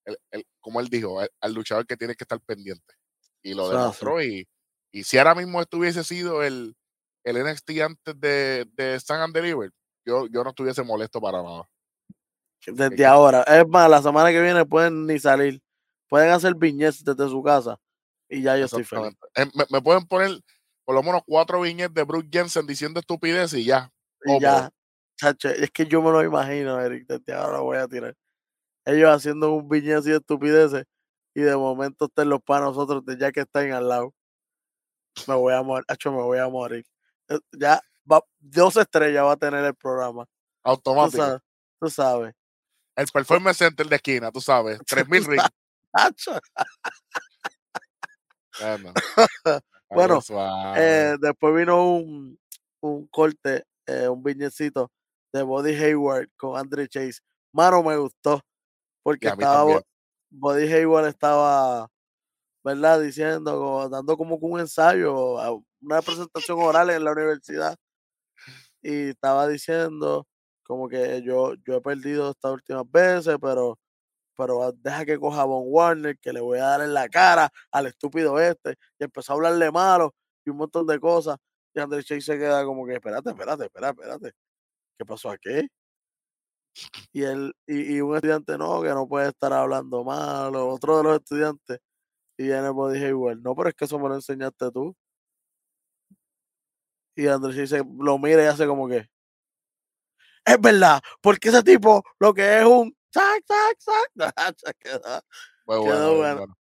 el- el- como él dijo, el, al luchador que tiene que estar pendiente. Y lo demostró. Y, y si ahora mismo estuviese sido el, el NXT antes de, de Stand and Deliver, yo, yo no estuviese molesto para nada. Desde ahora. Es más, la semana que viene pueden ni salir. Pueden hacer viñetes desde su casa. Y ya yo estoy feliz. Me, me pueden poner por lo menos cuatro viñetes de Bruce Jensen diciendo estupidez y ya. Y ya. Chacho, es que yo me lo imagino, Eric. Desde ahora lo voy a tirar. Ellos haciendo un viñete así de estupideces. Y de momento estén los para nosotros de ya que están al lado. Me voy a morir. Hacho, me voy a morir. Eh, Ya va, dos estrellas va a tener el programa. Tú Automático. sabes. Tú sabes. El Performance Center de esquina, tú sabes. 3000 rings. Bueno, Bueno, eh, después vino un, un corte, eh, un viñecito de Body Hayward con Andre Chase. Mano, me gustó. Porque estaba también. Body Hayward estaba, ¿verdad? Diciendo, dando como que un ensayo, una presentación oral en la universidad. Y estaba diciendo como que yo, yo he perdido estas últimas veces, pero, pero deja que coja a Von Warner, que le voy a dar en la cara al estúpido este. Y empezó a hablarle malo y un montón de cosas. Y Andre Chase se queda como que, espérate, espérate, espérate, espérate. ¿Qué pasó aquí? Y, él, y, y un estudiante no, que no puede estar hablando malo. Otro de los estudiantes. Y viene Body Hayward, no, pero es que eso me lo enseñaste tú. Y Andre Chase lo mira y hace como que, es verdad, porque ese tipo lo que es un sac, sac, sac. quedó, Muy quedó bueno, bueno. bueno.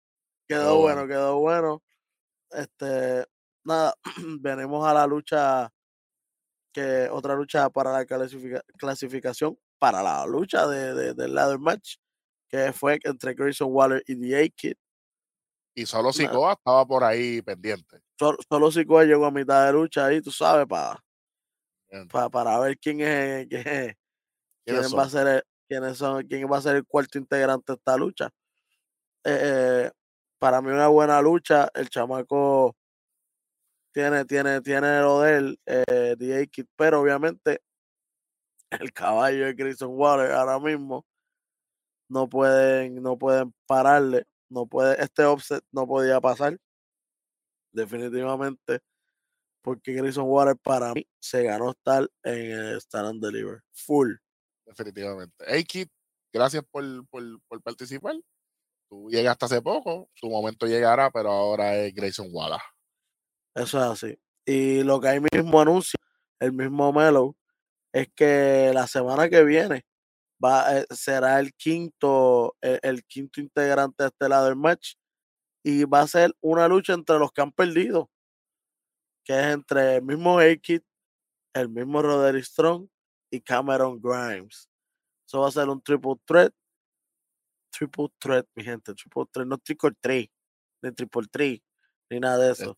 quedó bueno, bueno. quedó bueno. Este, nada, venimos a la lucha, que otra lucha para la clasifica- clasificación, para la lucha de, de- del ladder match, que fue entre Grayson Waller y The A-Kid. Y solo Nah. Sikoa estaba por ahí pendiente. Solo, solo llegó a mitad de lucha ahí, tú sabes, para Bien. para ver quién es, quién, es- ¿Quiénes quién va a ser el, quiénes son, quién va a ser el cuarto integrante de esta lucha. Eh, eh, para mí una buena lucha, el chamaco tiene, tiene, tiene lo de él, eh, DJ Kid, pero obviamente el caballo de Grayson Water ahora mismo no pueden, no pueden pararle, no puede, este offset no podía pasar, definitivamente, porque Grayson Water para mí se ganó estar en el Stand and Deliver, full. Definitivamente. Hey, Kid, gracias por, por, por participar. Tú llegaste hace poco, tu momento llegará, pero ahora es Grayson Waller. Eso es así. Y lo que hay mismo anuncia, el mismo Melo, es que la semana que viene va, eh, será el quinto, el, el, quinto integrante de este lado del match. Y va a ser una lucha entre los que han perdido. Que es entre el mismo A-Kid, el mismo Roderick Strong y Cameron Grimes. Eso va a ser un triple threat. Triple threat, mi gente. Triple threat, no triple three, ni triple three, ni nada de eso.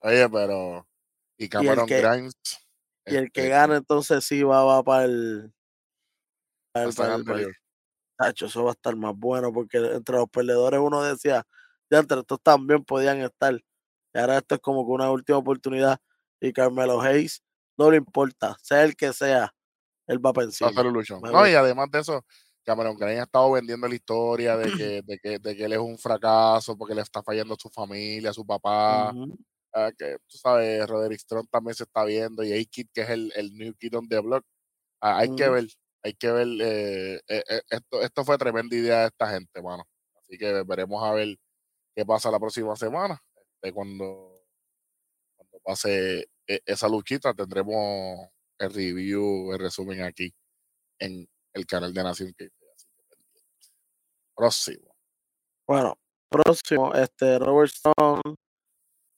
Oye, pero. Y Cameron y el que, Grimes. Y el que este, gana, entonces sí va, va para el. El, para el, para el Tacho, eso va a estar más bueno porque entre los perdedores uno decía, ya entre estos también podían estar. Y ahora esto es como que una última oportunidad. Y Carmelo Hayes no le importa, sea el que sea, él va a pensar. No, y además de eso, Cameron Grimes ha estado vendiendo la historia de que, de que, de que él es un fracaso porque le está fallando a su familia, a su papá. Uh -huh. uh, que tú sabes, Roderick Strong también se está viendo y A-Kid, que es el, el new kid on the block. Uh, hay -huh. que ver, hay que ver. Eh, eh, esto, esto fue tremenda idea de esta gente, mano. Así que veremos a ver qué pasa la próxima semana. Este, cuando, cuando pase e, esa luchita, tendremos el review, el resumen aquí en el canal de Nación que Próximo. Bueno, próximo, este Robert Stone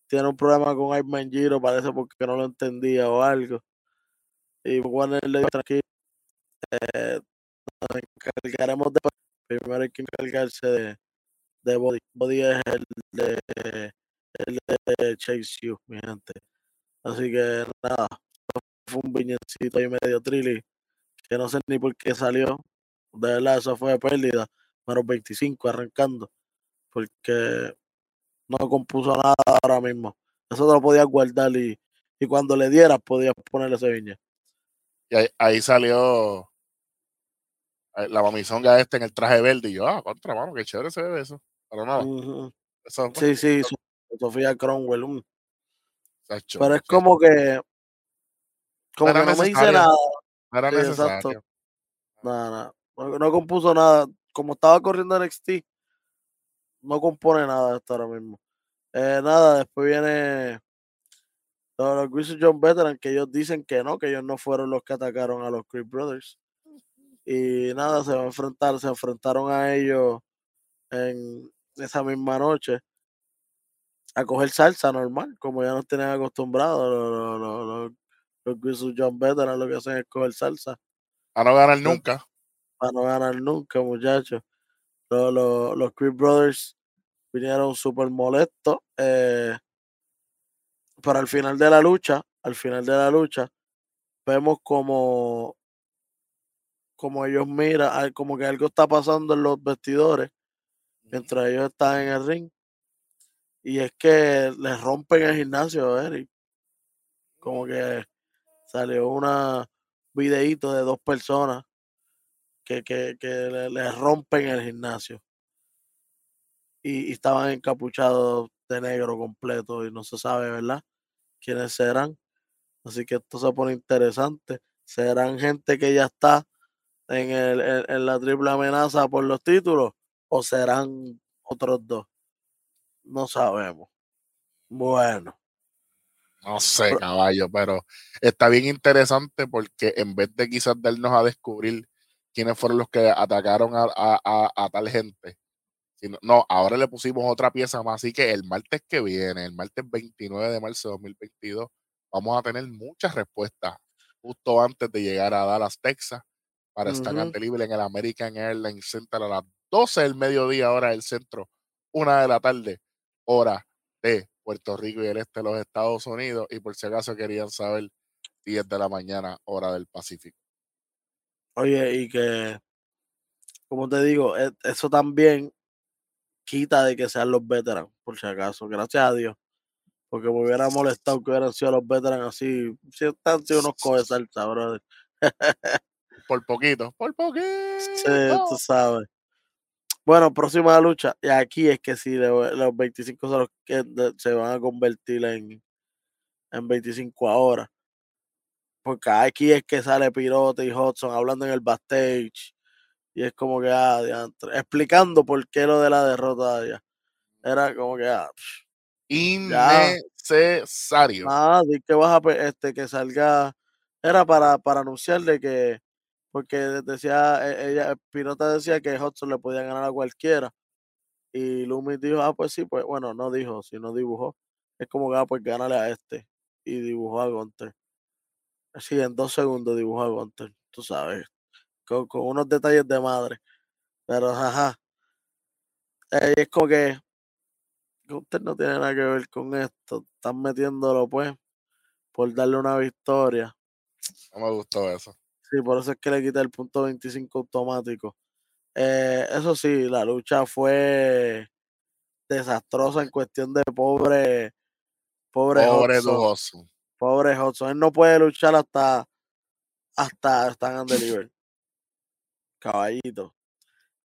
tiene un problema con Iron Giro, parece porque no lo entendía o algo. Y Warner le dijo tranquilo, nos encargaremos de primero hay que encargarse de, de Body. Es el de, el de Chase You, mi gente. Así que nada, fue un viñecito ahí medio trilly, que no sé ni por qué salió. De verdad, eso fue de pérdida. Menos 25 arrancando. Porque no compuso nada ahora mismo. Eso te lo podías guardar y, y cuando le dieras podías ponerle ese viña. Y ahí, ahí salió la mamizonga este en el traje verde y yo, ah, contra mano, qué chévere se ve eso. Pero nada. Uh -huh. eso, sí, sí, eso. Sofía Cromwell. Um. Sacho, Pero es sí. como que como que no me dice nada. Era Sí, necesario. exacto. Nada, nada. No, no compuso nada. Como estaba corriendo NXT, no compone nada esto ahora mismo. Eh, nada, después viene los, los John Veteran, que ellos dicen que no, que ellos no fueron los que atacaron a los Creed Brothers. Y nada, se va a enfrentar, se enfrentaron a ellos en esa misma noche a coger salsa normal, como ya nos tenían acostumbrados los, los, los, los John Veteran, lo que hacen es coger salsa. A no ganar nunca. A no ganar nunca, muchachos. Los, los, los Creed Brothers vinieron súper molestos. Eh, pero al final de la lucha, al final de la lucha, vemos como, como ellos miran, como que algo está pasando en los vestidores, mientras ellos están en el ring. Y es que les rompen el gimnasio, Eric. Como que salió una videíto de dos personas que, que, que le, le rompen el gimnasio y, y, estaban encapuchados de negro completo y no se sabe, ¿verdad? Quiénes serán. Así que esto se pone interesante. ¿Serán gente que ya está en, el, en, en la triple amenaza por los títulos o serán otros dos? No sabemos. Bueno. No sé, caballo, pero está bien interesante porque en vez de quizás darnos a descubrir quiénes fueron los que atacaron a, a, a, a tal gente, no, ahora le pusimos otra pieza más, así que el martes que viene, el martes 29 de marzo de 2022, vamos a tener muchas respuestas justo antes de llegar a Dallas, Texas, para uh -huh. estar libre en el American Airlines Center a las 12 del mediodía, hora del centro, una de la tarde, hora de Puerto Rico y el este de los Estados Unidos, y por si acaso querían saber, 10 de la mañana, hora del Pacífico. Oye, y que, como te digo, e, eso también quita de que sean los veteranos, por si acaso, gracias a Dios. Porque me hubiera molestado que hubieran sido los veteranos así. Si están sido unos coges salsa, brother. Por poquito, por poquito. Sí, tú sabes. Bueno, próxima lucha. Y aquí es que si los 25 son los que se van a convertir en, en 25 ahora. Porque aquí es que sale Pirote y Hudson hablando en el backstage. Y es como que, ah, explicando por qué lo de la derrota ya. Era como que, ah, innecesario. Ah, que vas a este que salga era para, para anunciarle que porque decía e, ella Pirota decía que Hudson le podía ganar a cualquiera y Loomis dijo, "Ah, pues sí, pues bueno, no dijo, sino dibujó. Es como que ah, pues gánale a este y dibujó a Gunter. Sí, en dos segundos dibujó a Gunter, tú sabes, con, unos detalles de madre. Pero, ajá. Eh, es como que usted no tiene nada que ver con esto. Están metiéndolo, pues, por darle una victoria. No me gustó eso. Sí, por eso es que le quita el punto 25 automático. Eh, eso sí, la lucha fue desastrosa en cuestión de pobre. Pobre, pobre Hudson. Pobre Hudson. Él no puede luchar hasta hasta Stand and Deliver. Caballito.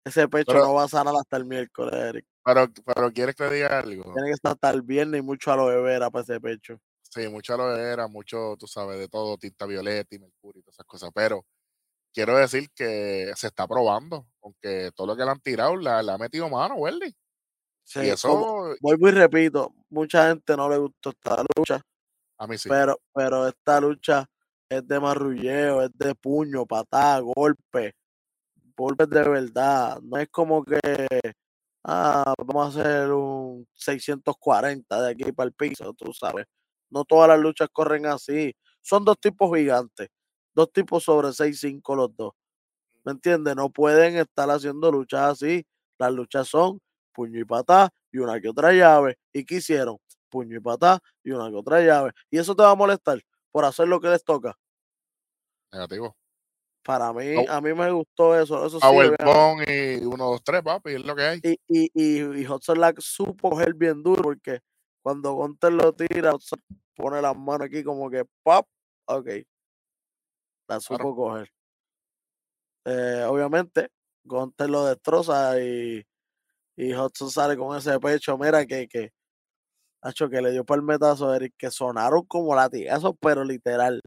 Ese pecho no va a sanar hasta el miércoles, Eric. Pero, pero ¿quieres que diga algo? Tiene que estar hasta el viernes y mucho aloe vera para ese pecho. Sí, mucho aloe vera, mucho, tú sabes, de todo, tinta violeta y mercurio y todas esas cosas. Pero quiero decir que se está probando, aunque todo lo que le han tirado le, ha metido mano, Welly. Sí, y eso. Voy y repito, mucha gente no le gustó esta lucha. A mí sí. Pero, pero esta lucha es de marrulleo, es de puño, patada, golpe golpes de verdad. No es como que, ah, vamos a hacer un 640 de aquí para el piso, tú sabes. No todas las luchas corren así. Son dos tipos gigantes, dos tipos sobre 6'5 los dos. ¿Me entiendes? No pueden estar haciendo luchas así. Las luchas son puño y patá y una que otra llave. ¿Y qué hicieron? Puño y patá y una que otra llave. Y eso te va a molestar por hacer lo que les toca. Negativo. Para mí, a mí me gustó eso. eso Powerbomb y 1, 2, 3, papi, es lo que hay. Y, y, y, y Hudson Lack supo coger bien duro porque cuando Gunter lo tira, pone las manos aquí como que pop, ok. La supo coger. Eh, obviamente, Gunter lo destroza y, y Hudson sale con ese pecho. Mira que, que, hecho que le dio palmetazo, Eric, que sonaron como latigazos, pero literal.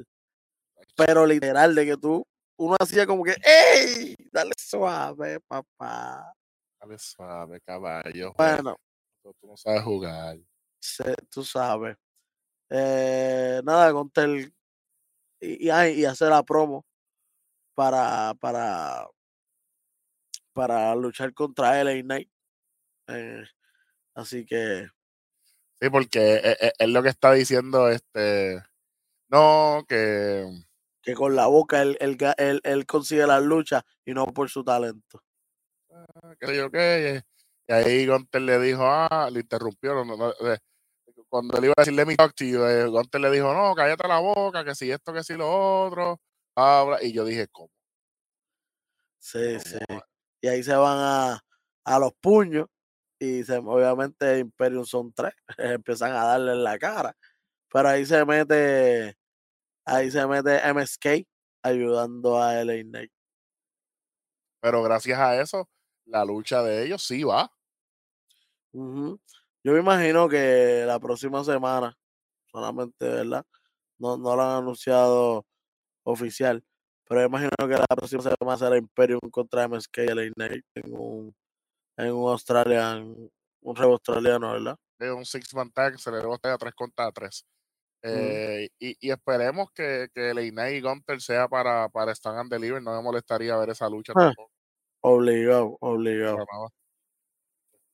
Pero literal, de que tú uno hacía como que, ¡ey! Dale suave, papá. Dale suave, caballo. Bueno. Tú no sabes jugar. Tú sabes. Eh, nada, contar y, y, hacer la promo para, para, para luchar contra LA Knight. Eh, así que. Sí, porque es, e, es, lo que está diciendo este. No, que que con la boca él, él, él, consigue la lucha y no por su talento. Ah, yo que y ahí Gunter le dijo, ah, le interrumpió. Cuando él iba a decirle mi talk to eh, Gunter le dijo, no, cállate la boca, que si esto, que si lo otro. Habla. Y yo dije, ¿cómo? Sí, sí. Y ahí se van a, a los puños y se, obviamente Imperium son tres, empiezan a darle en la cara. Pero ahí se mete Ahí se mete MSK ayudando a LA Knight. Pero gracias a eso, la lucha de ellos sí va. Yo me imagino que la próxima semana, solamente, ¿verdad? No, no lo han anunciado oficial, pero me imagino que la próxima semana será Imperium contra MSK y LA Knight en un, en un Australian, un rebo australiano, ¿verdad? Es un six-man tag, se le debe a 3 contra 3. Eh, y, esperemos que, que Leina y Gunter sea para, para Stand and Deliver. No me molestaría ver esa lucha ah, tampoco. Obligado, obligado.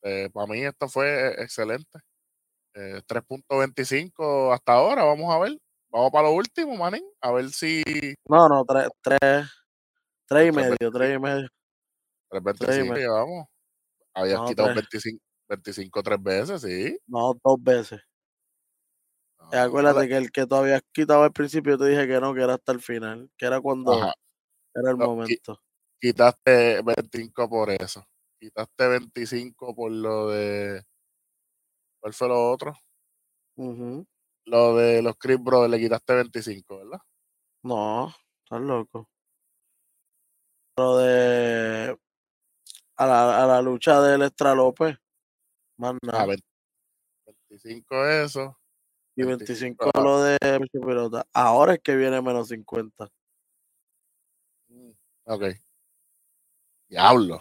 Eh, para mí esto fue excelente. 3.25 eh, hasta ahora, vamos a ver. Vamos para lo último, manín. A ver si. No, no, 3, 3, 3 y medio, 3 y medio. 3.25, vamos. Habías quitado 25, 25 tres veces, sí. No, dos veces. Acuérdate que el que todavía has quitado al principio te dije que no, que era hasta el final, que era cuando era el momento. Quitaste 25 por eso. Quitaste 25 por lo de. ¿Cuál fue lo otro? Ujú. Lo de los Chris Brothers le quitaste 25, ¿verdad? No, estás loco. Lo de a la, a la lucha de Electra López, más Ah, nada. 20 25 eso. y 25, 25 ah. lo de Pirata. Ahora es que viene menos 50. Mm, Ok. Diablo.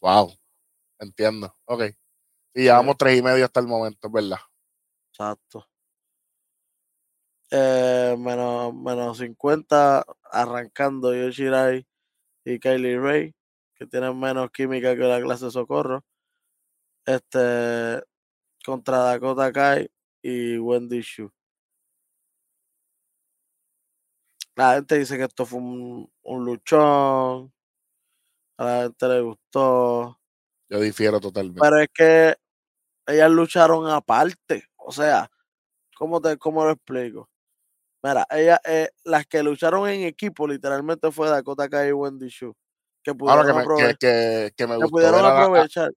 Wow. Entiendo. Ok. Sí, llevamos tres y medio hasta el momento, ¿verdad? Exacto. Eh, menos, menos 50 arrancando Yoshirai y Kylie Ray, que tienen menos química que la clase de socorro. Este contra Dakota Kai y Wendy Shu. La gente dice que esto fue un, un luchón. A la gente le gustó. Yo difiero totalmente. Pero es que ellas lucharon aparte. O sea, ¿cómo, te, cómo lo explico? Mira, ellas, eh, las que lucharon en equipo literalmente fue Dakota Kai y Wendy Shu. Que Ahora pudieron, que me, que, que, que me que gustó pudieron ver a la- aprovechar.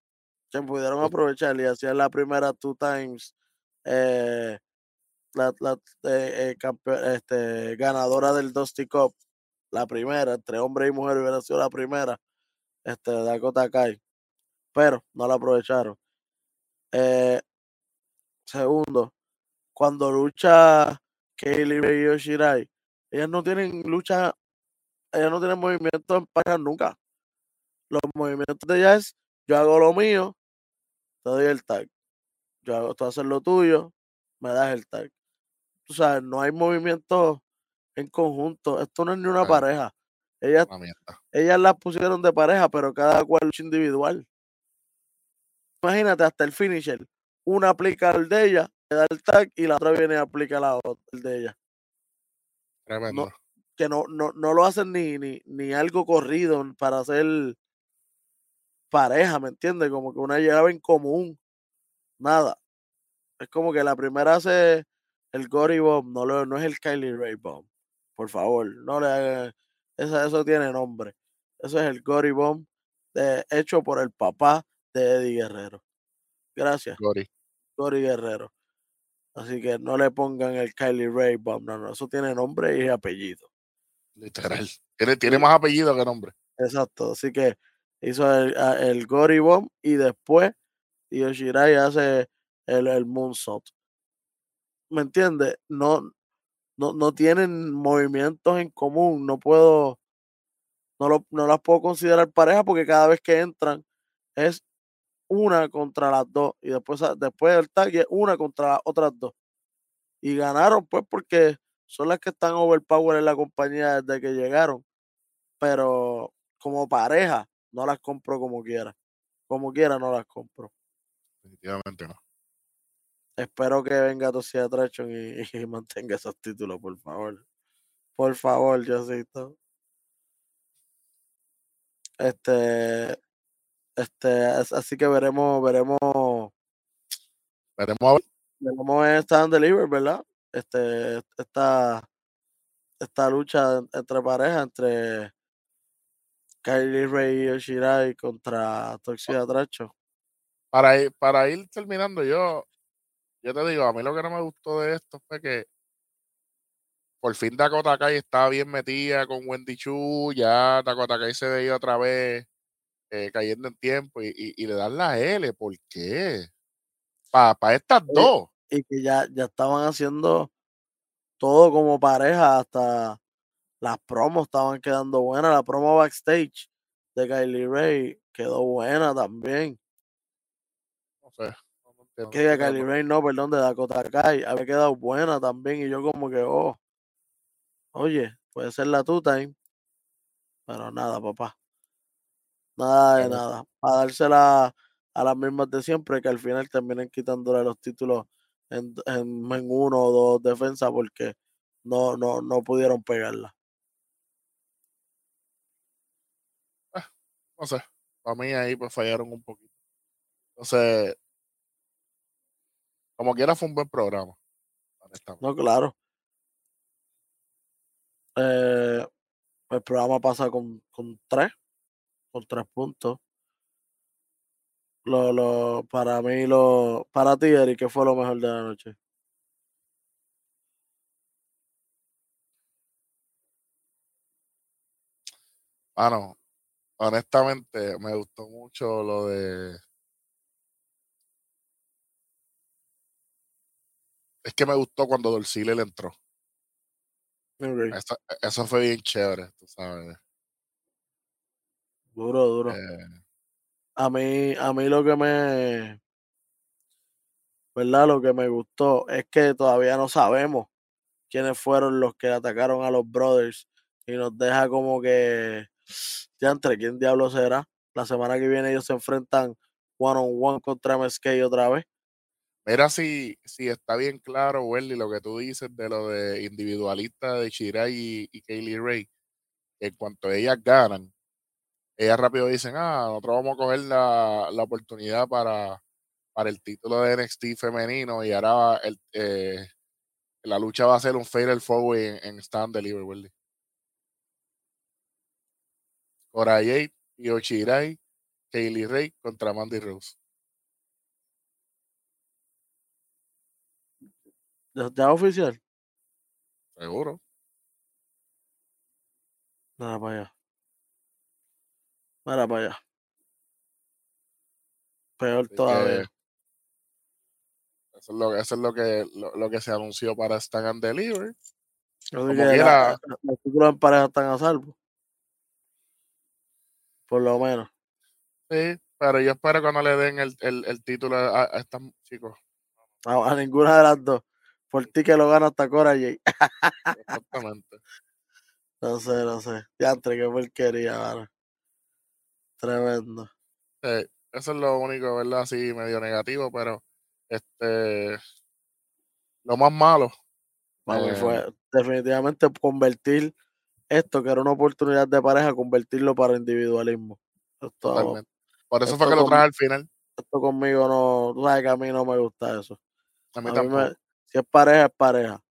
Que pudieron aprovechar y hacían la primera two times. eh, la, la, eh, eh, este, ganadora del Dusty Cup. La primera, entre hombre y mujer hubiera sido la primera. Este, Dakota Kai. Pero no la aprovecharon. Eh, segundo, cuando lucha Kaylee y Yoshirai, ellas no tienen lucha, ellas no tienen movimiento en pareja nunca. Los movimientos de ellas es, yo hago lo mío, te doy el tag. Yo hago, tú haces lo tuyo, me das el tag. Tú sabes, no hay movimiento en conjunto. Esto no es ni una Ah. pareja. Ellas, las pusieron de pareja, pero cada cual lucha individual. Imagínate hasta el finisher. Una aplica el de ella, le da el tag y la otra viene y aplica la otra, el de ella. Tremendo. Que no, no, no lo hacen ni, ni, ni algo corrido para hacer pareja, ¿me entiendes? Como que una llegaba en común. Nada. Es como que la primera hace el Gory Bomb, no, lo, no es el Kylie Ray Bomb. Por favor, no le. Eso, eso tiene nombre. Eso es el Gory Bomb de- hecho por el papá de Eddie Guerrero. Gracias. Gori. Cory Guerrero. Así que no le pongan el Kylie Ray Bomb, no, no, eso tiene nombre y apellido. Literal. Tiene, más apellido que nombre. Exacto, así que hizo el, el Gory Bomb y después Yoshirai hace el, el Moonsault. ¿Me entiendes? No, no, no tienen movimientos en común, no puedo, no, lo, no las puedo considerar pareja porque cada vez que entran es una contra las dos y después, después del tag es una contra las otras dos. Y ganaron pues porque son las que están overpower en la compañía desde que llegaron. Pero como pareja no las compro como quiera. Como quiera no las compro. Definitivamente no. Espero que venga Tosia Attraction y, y mantenga esos títulos, por favor. Por favor, Josito. Este, este, as- así que veremos, veremos, Veremos a ver. veremos en Stand Deliver, ¿verdad? Este, esta, esta lucha en- entre parejas, entre Kylie Ray y Yoshirai contra Toxic Attraction. Para ir, para ir terminando, yo, yo te digo, a mí lo que no me gustó de esto fue que por fin Dakota Kai estaba bien metida con Wendy Chu, ya Dakota Kai se veía otra vez eh, cayendo en tiempo y, y- y le dan la L, ¿por qué? Para estas Oye, dos. y que ya, ya estaban haciendo todo como pareja, hasta las promos estaban quedando buenas. La promo backstage de Kylie Ray quedó buena también. No sé. no entiendo, Que no Kylie. Ray, no, perdón, de Dakota Kai, había quedado buena también. Y yo, como que, oh, oye, puede ser la two time, pero nada, papá. Nada de nada. Para dársela a las mismas de siempre, que al final terminen quitándole los títulos en, en, en uno o dos defensas porque no, no, no pudieron pegarla. No sé. Para mí ahí pues fallaron un poquito. Entonces, como quiera, fue un buen programa. No, claro. Eh, el programa pasa con, con tres, con tres puntos. Lo, lo, para mí, lo, para ti, Eric, ¿qué fue lo mejor de la noche? Ah, no. Honestamente, me gustó mucho lo de Es que me gustó cuando Dorcile le entró. Ok, Eso, eso fue bien chévere, tú sabes. Duro, duro. Eh, A mí, a mí lo que me, ¿verdad? Lo que me gustó es que todavía no sabemos quiénes fueron los que atacaron a los brothers y nos deja como que, entre ¿quién diablo será? La semana que viene ellos se enfrentan one on one contra MSK otra vez. Mira si, si está bien claro, Welly, lo que tú dices de lo de individualista de Shirai y, Kaylee Ray. En cuanto ellas ganan, ellas rápido dicen, ah, nosotros vamos a coger la, la oportunidad para, para el título de NXT femenino y ahora eh, la lucha va a ser un fatal four way en, en Stand Deliver, Welly. Cora Jade, Io Shirai, Kaylee Ray contra Mandy Rose. ¿Ya, oficial? Seguro. Nada para allá. Nada para allá. Peor Así todavía. Eso es lo, eso es lo que, lo, lo que se anunció para Stand and Deliver. Como que la- los títulos en pareja están a salvo. Por lo menos. Sí, pero yo espero que no le den el, el, el título a, a estos chicos. A, a ninguna de las dos. Por ti que lo gana hasta Cora Jay. Exactamente. No sé, no sé. Diantre, qué porquería, mano. Tremendo. Sí, eso es lo único, ¿verdad? Así medio negativo, pero este lo más malo. Mí eh, fue definitivamente convertir esto, que era una oportunidad de pareja, convertirlo para individualismo. Esto, totalmente. Por eso esto fue que lo traje al final. esto conmigo no, tú sabes que a mí no me gusta eso. A mí A mí tampoco. me- si es pareja, es pareja.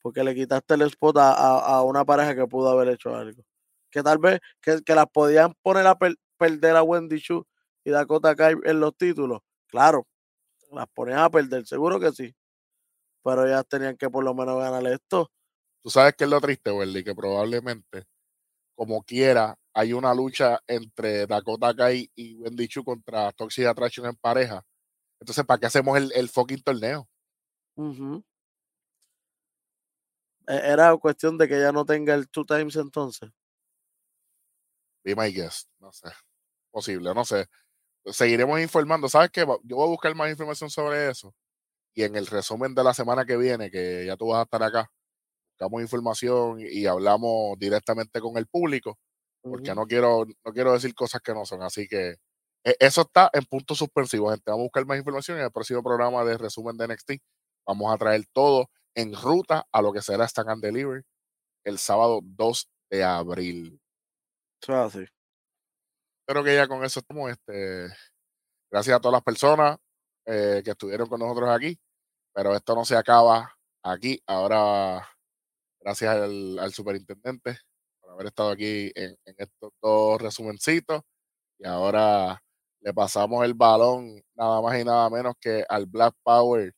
Porque le quitaste el spot a, a- una pareja que pudo haber hecho algo. Que tal vez que, que las podían poner a per- perder a Wendy Chu y Dakota Kai en los títulos. Claro, las ponían a perder, seguro que sí. Pero ellas tenían que por lo menos ganar esto. Tú sabes que es lo triste, Welly, que probablemente, como quiera, hay una lucha entre Dakota Kai y Wendy Chu contra Toxic Attraction en pareja. Entonces, ¿para qué hacemos el, el fucking torneo? E- Era cuestión de que ella no tenga el two times entonces. Be my guest. No sé. Posible, no sé. Seguiremos informando. ¿Sabes qué? Yo voy a buscar más información sobre eso. Y en el resumen de la semana que viene, que ya tú vas a estar acá, buscamos información y, hablamos directamente con el público, porque no quiero, no quiero decir cosas que no son. Así que e- eso está en puntos suspensivos, gente. Vamos a buscar más información en el próximo programa de resumen de NXT vamos a traer todo en ruta a lo que será Stand and Deliver el sábado 2 de abril. Eso es así. Espero que ya con eso estamos. Este, gracias a todas las personas eh, que estuvieron con nosotros aquí. Pero esto no se acaba aquí. Ahora, gracias al, al superintendente por haber estado aquí en, en estos dos resumencitos. Y ahora le pasamos el balón nada más y nada menos que al Black Power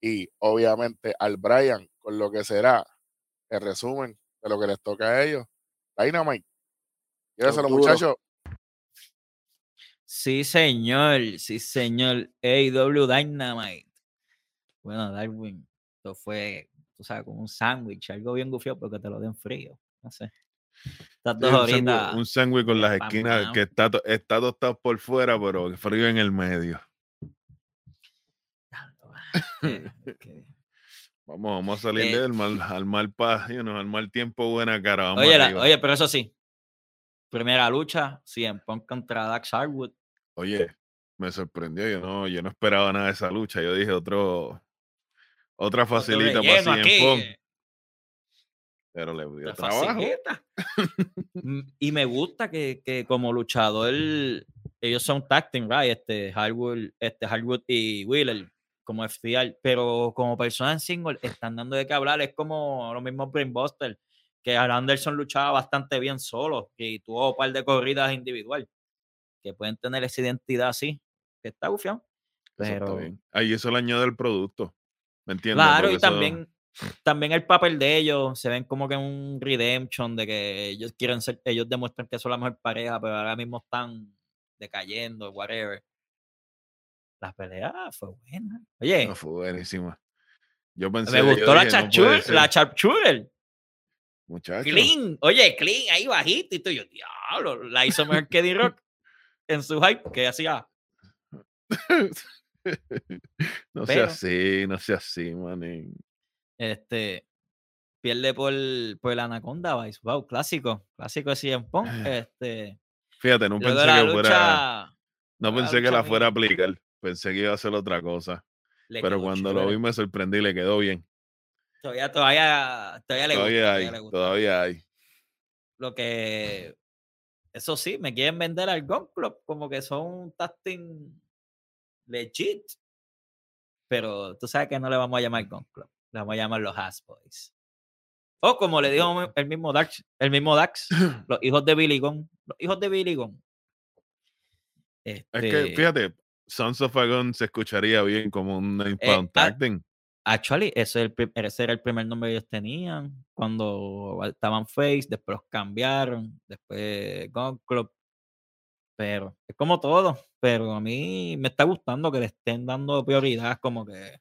y obviamente al Brian con lo que será el resumen de lo que les toca a ellos. Dynamite. Lléveselo, muchachos. Sí, señor, sí, señor. AW Dynamite. Bueno, Darwin, esto fue, tú sabes, como un sándwich, algo bien gufiado, porque te lo den frío. No sé. Estas Sí, dos sándwich- un sándwich con las esquinas que está, to- está tostado por fuera, pero frío en el medio. Vamos, vamos a salir Eh, de él, mal, al mal paz, you know, al mal tiempo, buena cara. Vamos Oye, la- oye, pero eso sí. Primera lucha, CM Punk contra Dax Harwood. Oye, me sorprendió, yo no, yo no esperaba nada de esa lucha. Yo dije otro, otra facilita para CM aquí, Punk, pero le dio trabajo. Mm, y me gusta que, que como luchador, ellos son tag team, right? Este, Harwood, este, Harwood y Wheeler, como FTR, pero como persona en single, están dando de qué hablar. Es como lo mismo Brainbuster, que Anderson luchaba bastante bien solo y tuvo un par de corridas individual, que pueden tener esa identidad así, que está bufiado. Pero. Ahí eso le añade el producto. ¿Me entiendes? claro, Porque y eso- también también el papel de ellos se ven como que un redemption de que ellos quieren ser, ellos demuestran que son la mejor pareja, pero ahora mismo están decayendo, whatever. La pelea fue buena. Oye, No, fue buenísima. Yo pensé, me yo gustó la dije, no la muchacho. Clean, oye, clean, ahí bajito y tú, yo, diablo, la hizo mejor que D-Rock en su hype, que hacía, no Pero- sea así, no sea así, manín. este, pierde por, por el Anaconda Vice, wow, clásico, clásico de CM Punk, este, Fíjate, no pensé que fuera, no la pensé que la fuera a aplicar. Pensé que iba a hacer otra cosa. le Pero cuando lo vi me sorprendí y le quedó bien. todavía, todavía, todavía le gusta, Todavía hay, todavía le gusta. todavía hay. Lo que, eso sí, me quieren vender al Gun Club como que son un team legit. Pero tú sabes que no le vamos a llamar Gun Club, le vamos a llamar los Ass Boys. O como le dijo el mismo Dax, el mismo Dax, los hijos de Billy Gunn, los hijos de Billy Gunn. Es Este, que, fíjate, Sons of a Gun se escucharía bien como un Tag Team. Actually, ese, es el ese era el primer nombre que ellos tenían cuando estaban Face, después los cambiaron, después Gun Club. Pero es como todo, pero a mí me está gustando que le estén dando prioridad, como que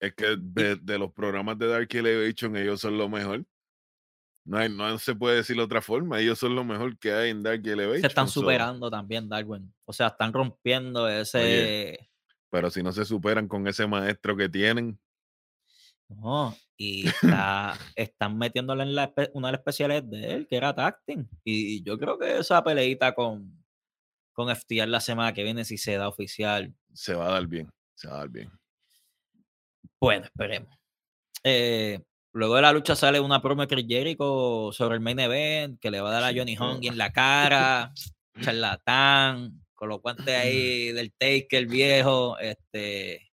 Es que de, de los programas de Dark Elevation, ellos son lo mejor. No, hay, no se puede decir de otra forma. Ellos son lo mejor que hay en Dark Elevation. se están so- superando también, Darwin. O sea, están rompiendo ese. pero si no se superan con ese maestro que tienen, No, y está- están metiéndole en la, una de las especiales de él, que era Tacting. Y yo creo que esa peleita con, con FTR la semana que viene, si se da oficial, se va a dar bien. Se va a dar bien. Bueno, esperemos. Eh, luego de la lucha sale una promo de Chris Jericho sobre el main event que le va a dar a Johnny. Hung en la cara, charlatán, con los guantes ahí del Taker viejo. Este,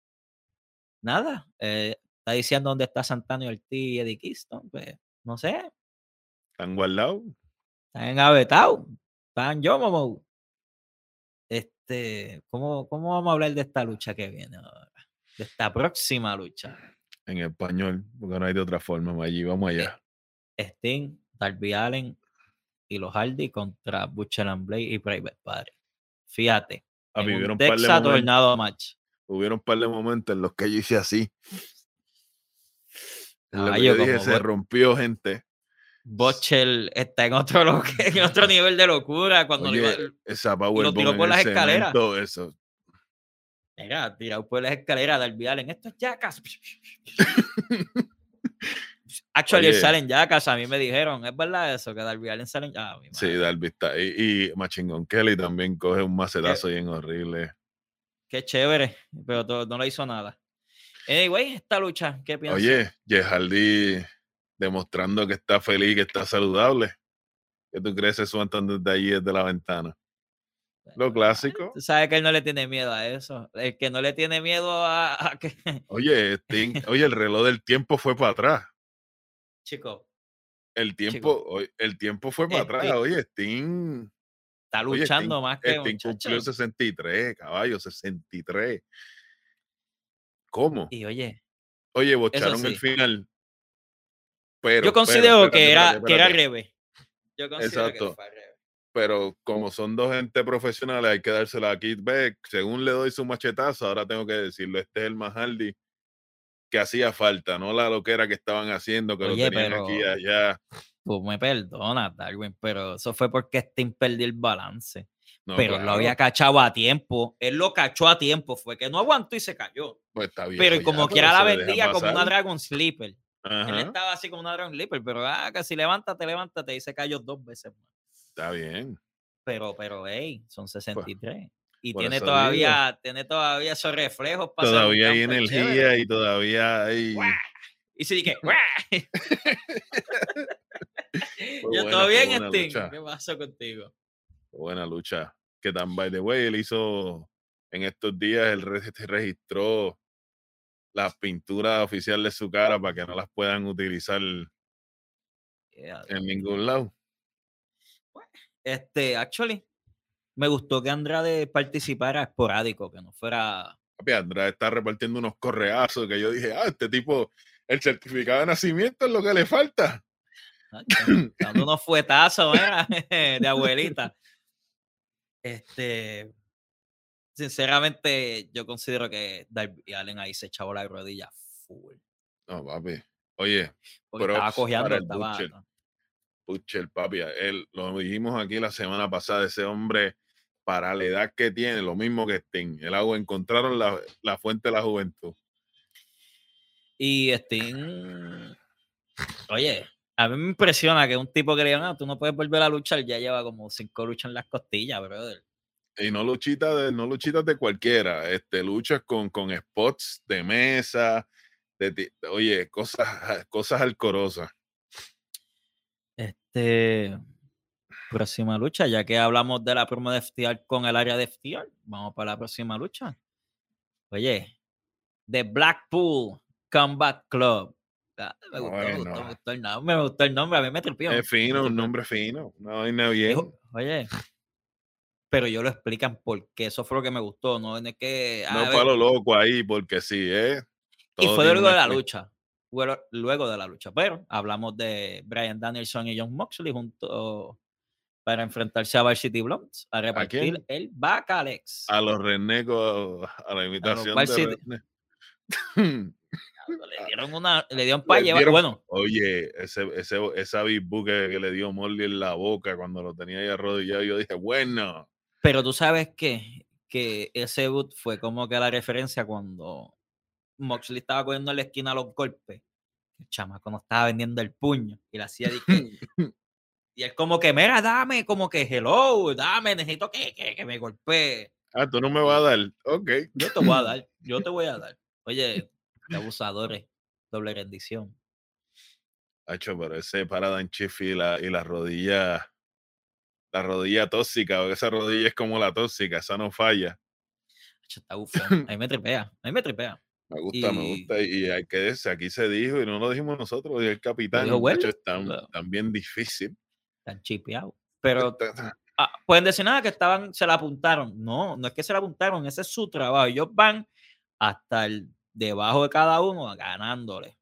nada, eh, está diciendo dónde está Santana y Ortiz y Eddie Kingston. Pues, no sé, ¿Están guardados? están engavetados, están yo, momo. Este, ¿cómo, ¿cómo vamos a hablar de esta lucha que viene ahora? De esta próxima lucha. En español, porque no hay de otra forma. Allí vamos allá. Sting, Darby Allen y los Hardy contra Butcher and Blade y Private Party. Fíjate, Ah, en un hubieron un par de Tornado Match. hubieron un par de momentos en los que yo hice así. Lo que Caballo, yo dije, se rompió, gente. Butcher está en otro, lo- en otro nivel de locura cuando lo iba- esa Powerbomb tiró por las escaleras. cemento, Eso. Mira, tirado por las escaleras Darby Allen. Esto es Jackass. Actually, Oye. sale en Jackass. A mí me dijeron, ¿es verdad eso? Que Darby Allen sale en ah, Sí, Darby está ahí. Y Machine Gun Kelly también coge un macetazo bien horrible. Qué chévere, pero to- no le hizo nada. Anyway, esta lucha, ¿qué piensas? Oye, Hardy demostrando que está feliz, que está saludable. ¿Qué tú crees eso desde allí, desde la ventana? Lo clásico. Tú sabes que él no le tiene miedo a eso. El que no le tiene miedo a, a que. Oye, Sting- oye, el reloj del tiempo fue para atrás. Chico, El tiempo, el tiempo fue para atrás. Sting. Oye, Sting, está Oye, luchando Sting- más que. Sting muchacho. cumplió 63, caballo, 63. ¿Cómo? Y oye, Oye, bocharon sí. el final. Pero, yo pero, considero espérate, que, era, espérate, que era revés. Yo considero Exacto. que fue al revés. Pero como son dos gente profesionales, hay que dársela a Kid Beck. Según le doy su machetazo, ahora tengo que decirlo. Este es el más Hardy que hacía falta, no la loquera que estaban haciendo, que Oye, lo tenían aquí y allá. Tú me perdonas, Darwin, pero eso fue porque Sting perdió el balance. No, pero lo había cachado a tiempo. Él lo cachó a tiempo. Fue que no aguantó y se cayó. pues está bien. Pero y como quiera la vendía como una Dragon Sleeper. Él estaba así como una Dragon Sleeper, pero ah, que si levántate, levántate, y se cayó dos veces más. Está bien. Pero, pero, hey, son 63. y por tiene todavía, tiene todavía esos reflejos para Todavía hay energía chévere. y todavía hay. Y si dije, yo todo bien, Sting. lucha. ¿Qué pasó contigo? Buena lucha. Que tan, by the way, él hizo en estos días, él re- registró las pinturas oficiales de su cara para que no las puedan utilizar Yeah, en ningún lado. Este, actually, me gustó que Andrade participara esporádico, que no fuera. Papi, Andrade está repartiendo unos correazos que yo dije, ah, este tipo, El certificado de nacimiento es lo que le falta. Dando unos fuetazos, mira, de abuelita. Este, sinceramente, yo considero que Darby Allen ahí se echaba la rodilla full. No, papi. Oye, Porque estaba cojeando, estaba. Butcher, papi, él, lo dijimos aquí la semana pasada, ese hombre, para la edad que tiene, lo mismo que Sting. El agua encontraron la, la fuente de la juventud. Y Sting, oye, a mí me impresiona que un tipo que le digan, "Ah, tú no puedes volver a luchar, ya lleva como cinco luchas en las costillas, brother. Y no luchitas de, no luchitas de cualquiera, este, luchas con, con spots de mesa, de, oye, cosas, cosas alcorosas. Este, próxima lucha, ya que hablamos de la promo de FTR con el área de FTR, vamos para la próxima lucha. Oye, The Blackpool Combat Club. Ah, Me gustó, me gustó, Bueno. me gustó el nombre, me gustó el nombre, a mí me tripió. Es fino, un nombre fino, una vaina bien. Dijo, Oye, pero ellos lo explican porque eso fue lo que me gustó, no es que... ah, No a para ver, lo loco ahí, porque sí, ¿eh? y fue de una la lucha. Luego, de la lucha. Pero hablamos de Brian Danielson y John Moxley junto para enfrentarse a Varsity Blondes a repartir quién? el Bacalex. A los renegos, a la imitación cual de. Le dieron una, le dieron para Le llevar. Bueno, Oye, ese, ese, esa Big Book que, que le dio Morley en la boca cuando lo tenía ahí arrodillado, yo dije, bueno, pero tú sabes que, que ese boot fue como que la referencia cuando Moxley estaba cogiendo en la esquina los golpes. El chamaco no estaba vendiendo el puño y le hacía de Y él como que, mira, dame, como que, hello, dame, necesito que, que, que me golpee. ah, tú no me vas a dar. Ok. Yo te voy a dar, yo te voy a dar. Oye, abusadores, doble rendición. Hacho, pero ese Paradigm Shift y la, y la rodilla, la rodilla tóxica, porque esa rodilla es como la tóxica, esa no falla. Hacho, Está bufón. A mí me tripea, a mí me tripea. Me gusta, me Y- gusta. Y hay que decir, aquí se dijo, y no lo dijimos nosotros, dijo el capitán. dijo Welly, es tan, claro. tan bien difícil. Están chipeados. Pero ah, pueden decir nada que estaban, se la apuntaron. No, no es que se la apuntaron, ese es su trabajo. Ellos van hasta el debajo de cada uno ganándole.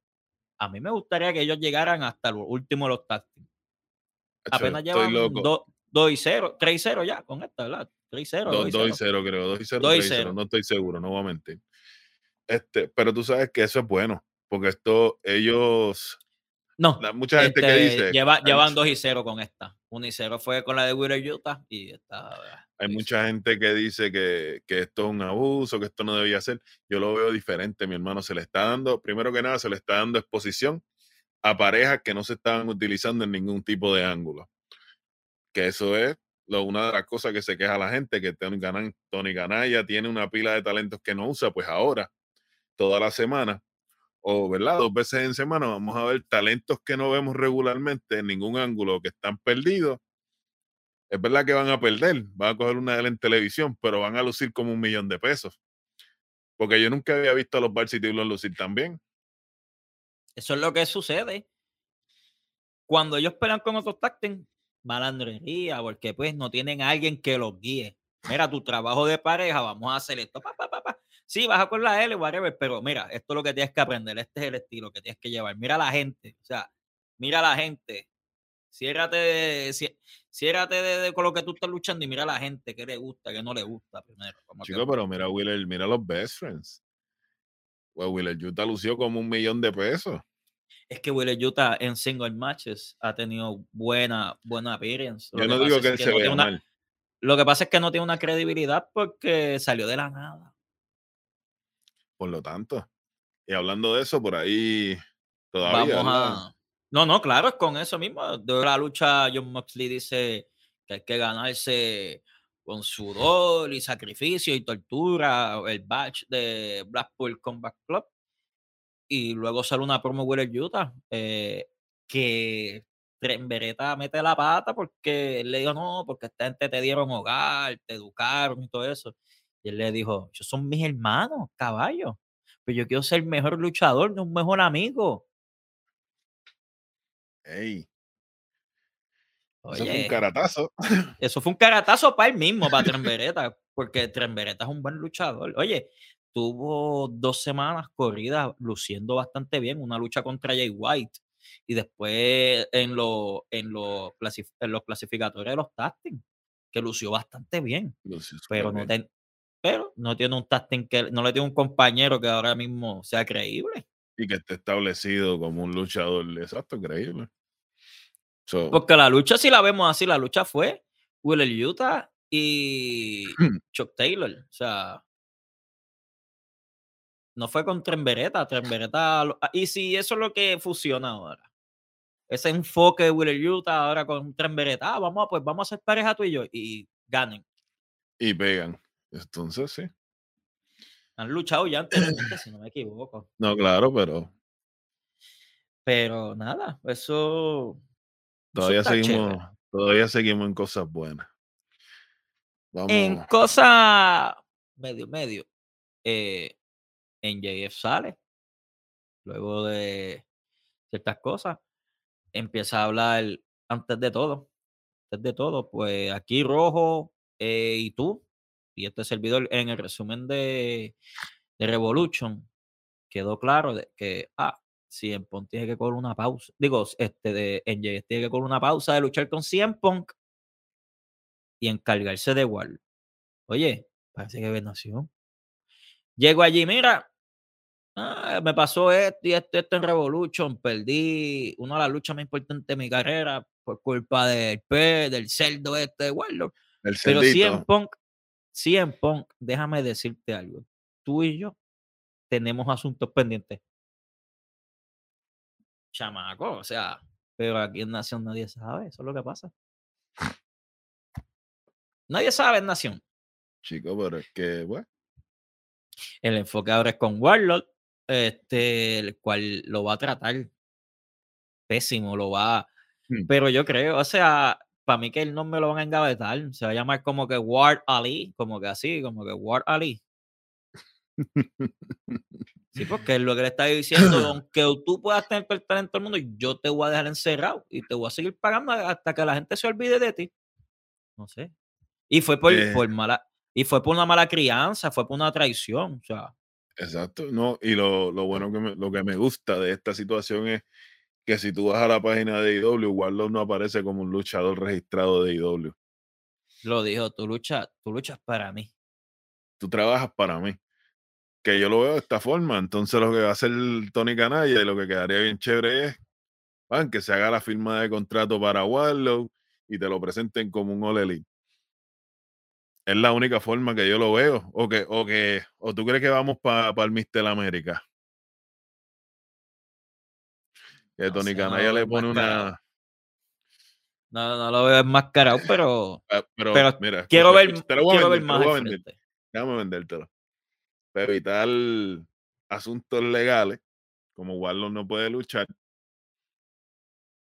A mí me gustaría que ellos llegaran hasta el último de los tácticos. hacho, Apenas llevan loco. 2 y 0, 3 y 0 ya con esta, ¿verdad? 3 y 0. 2 y 0, creo. 2 y 0, Dos y 3 y 0. cero. No estoy seguro, no voy a mentir. Este, pero tú sabes que eso es bueno, porque esto, ellos, No, la- mucha gente que este, dice, lleva- llevan 2 y 0 con esta. 1 y 0 fue con la de Wheeler Utah y esta. hay y mucha gente que dice que, que esto es un abuso, que esto no debía ser. Yo lo veo diferente, mi hermano. Se le está dando, primero que nada, se le está dando exposición a parejas que no se estaban utilizando en ningún tipo de ángulo. Que eso es lo, una de las cosas que se queja la gente, que Tony Ganaya tiene una pila de talentos que no usa, pues ahora, toda la semana, o verdad, dos veces en semana, vamos a ver talentos que no vemos regularmente en ningún ángulo, que están perdidos. Es verdad que van a perder, van a coger una de en televisión, pero van a lucir como un millón de pesos. Porque yo nunca había visto a los Varsity Blues lucir tan bien. Eso es lo que sucede. Cuando ellos pelean con otros tácticos, malandrería, porque pues no tienen a alguien que los guíe. Mira, tu trabajo de pareja, vamos a hacer esto. Pa, pa, pa. Sí, vas con la L, whatever, pero mira, esto es lo que tienes que aprender, este es el estilo que tienes que llevar. Mira a la gente, o sea, mira a la gente. Ciérrate, ciérrate de, de con lo que tú estás luchando y mira a la gente que le gusta, que no le gusta primero. Chico, pero mira a Wheeler, mira a los best friends. Pues Wheeler Utah lució como un millón de pesos. es que Wheeler Utah en single matches ha tenido buena, buena appearance. Yo no digo que él se vea mal. Lo que pasa es que no tiene una credibilidad porque salió de la nada. Por lo tanto. Y hablando de eso, por ahí todavía. Vamos a. No, no, claro, es con eso mismo. De la lucha, John Moxley dice que hay que ganarse con sudor y sacrificio y tortura el batch de Blackpool Combat Club. Y luego sale una promo Wheeler Utah eh, que Beretta mete la pata porque él le dijo, no, porque esta gente te dieron hogar, te educaron y todo eso. Y él le dijo, ellos son mis hermanos, caballo. Pero yo quiero ser mejor luchador, no un mejor amigo. Ey, eso fue un caratazo. eso fue un caratazo para él mismo, para Trembereta, porque Trembereta es un buen luchador. Oye, tuvo dos semanas corridas luciendo bastante bien, una lucha contra Jay White. Y después en, lo, en, lo en los clasificatorios de los tacting, que lució bastante bien. Lució Pero no, ten- pero no tiene un tasting que no le tiene un compañero que ahora mismo sea creíble. Y que esté establecido como un luchador. Exacto, increíble. So, Porque la lucha, si la vemos así, la lucha fue Willer Utah y Chuck Taylor. O sea, no fue con Trembereta. Trembereta. ah, Y si eso es lo que fusiona ahora. Ese enfoque de Willer Utah ahora con Trembereta. Ah, vamos pues vamos a ser pareja tú y yo. Y ganen. y pegan. Entonces, sí. Han luchado ya anteriormente, si no me equivoco. No, claro, pero Pero nada, eso. todavía seguimos, chévere. todavía seguimos en cosas buenas. Vamos. En cosa medio, medio, eh, en JF sale, luego de ciertas cosas, empieza a hablar antes de todo, antes de todo, pues aquí Rojo eh, y tú, y este servidor en el resumen de, de Revolution, quedó claro de que, ah, CM Punk tiene que coger una pausa, digo, este de NJF tiene que coger una pausa de luchar con CM Punk y encargarse de Wall. Oye, parece que nació. Llego allí, mira, ah, me pasó esto y esto, esto en Revolution, perdí una de las luchas más importantes de mi carrera por culpa del P, del cerdo este de Warlord. el Pero. CM Punk, CM Punk, déjame decirte algo. Tú y yo tenemos asuntos pendientes. Chamaco, o sea, pero aquí en Nación nadie sabe, eso es lo que pasa. Nadie sabe en Nación. Chico, pero es que, bueno, El enfoque ahora es con Warlord, este, el cual lo va a tratar pésimo, lo va. Hmm. Pero yo creo, o sea, para mí que el nombre lo van a engavetar, se va a llamar como que Ward Ali, como que así, como que Ward Ali. Sí, porque es lo que le está diciendo, aunque tú puedas tener todo el talento del mundo, yo te voy a dejar encerrado y te voy a seguir pagando hasta que la gente se olvide de ti. No sé. Y fue por, Eh. por mala, y fue por una mala crianza, fue por una traición. O sea, exacto. No, y lo, lo bueno que me, lo que me gusta de esta situación es que si tú vas a la página de IW, Warlock no aparece como un luchador registrado de IW. lo dijo, tu lucha, tu lucha es para mí. Tú trabajas para mí. Que yo lo veo de esta forma. Entonces lo que va a hacer Tony Canalla y lo que quedaría bien chévere es que se haga la firma de contrato para Warlock y te lo presenten como un All Elite. Es la única forma que yo lo veo. O que, o que, o tú crees que vamos para el Mister América. Que No Tony Canalla le pone una. No, no lo veo enmascarado, pero Ah, Pero, Pero mira, quiero ver, te lo voy a quiero ver vender, te lo más voy a vender. Déjame vendértelo. Para evitar asuntos legales, como Warlock no puede luchar,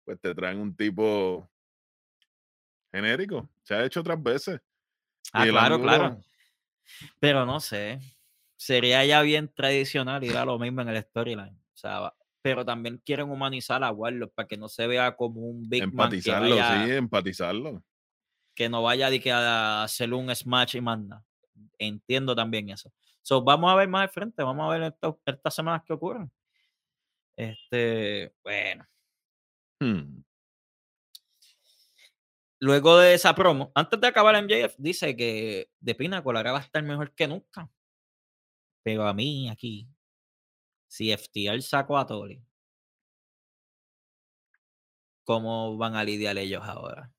pues te traen un tipo genérico. Se ha hecho otras veces. Ah, claro, claro. Pero no sé. Sería ya bien tradicional ir a lo mismo en el storyline. O sea, va- pero también quieren humanizar a Warlock para que no se vea como un Big Man que, Empatizarlo, sí, empatizarlo. que no vaya de que a hacer un smash y manda. Entiendo también eso. So, vamos a ver más al frente, vamos a ver esto- estas semanas que ocurren. Este, bueno. Hmm. Luego de esa promo, antes de acabar MJF, dice que de Pinnacle ahora va a estar mejor que nunca. Pero a mí aquí, si FTR sacó a Tori, ¿cómo van a lidiar ellos ahora?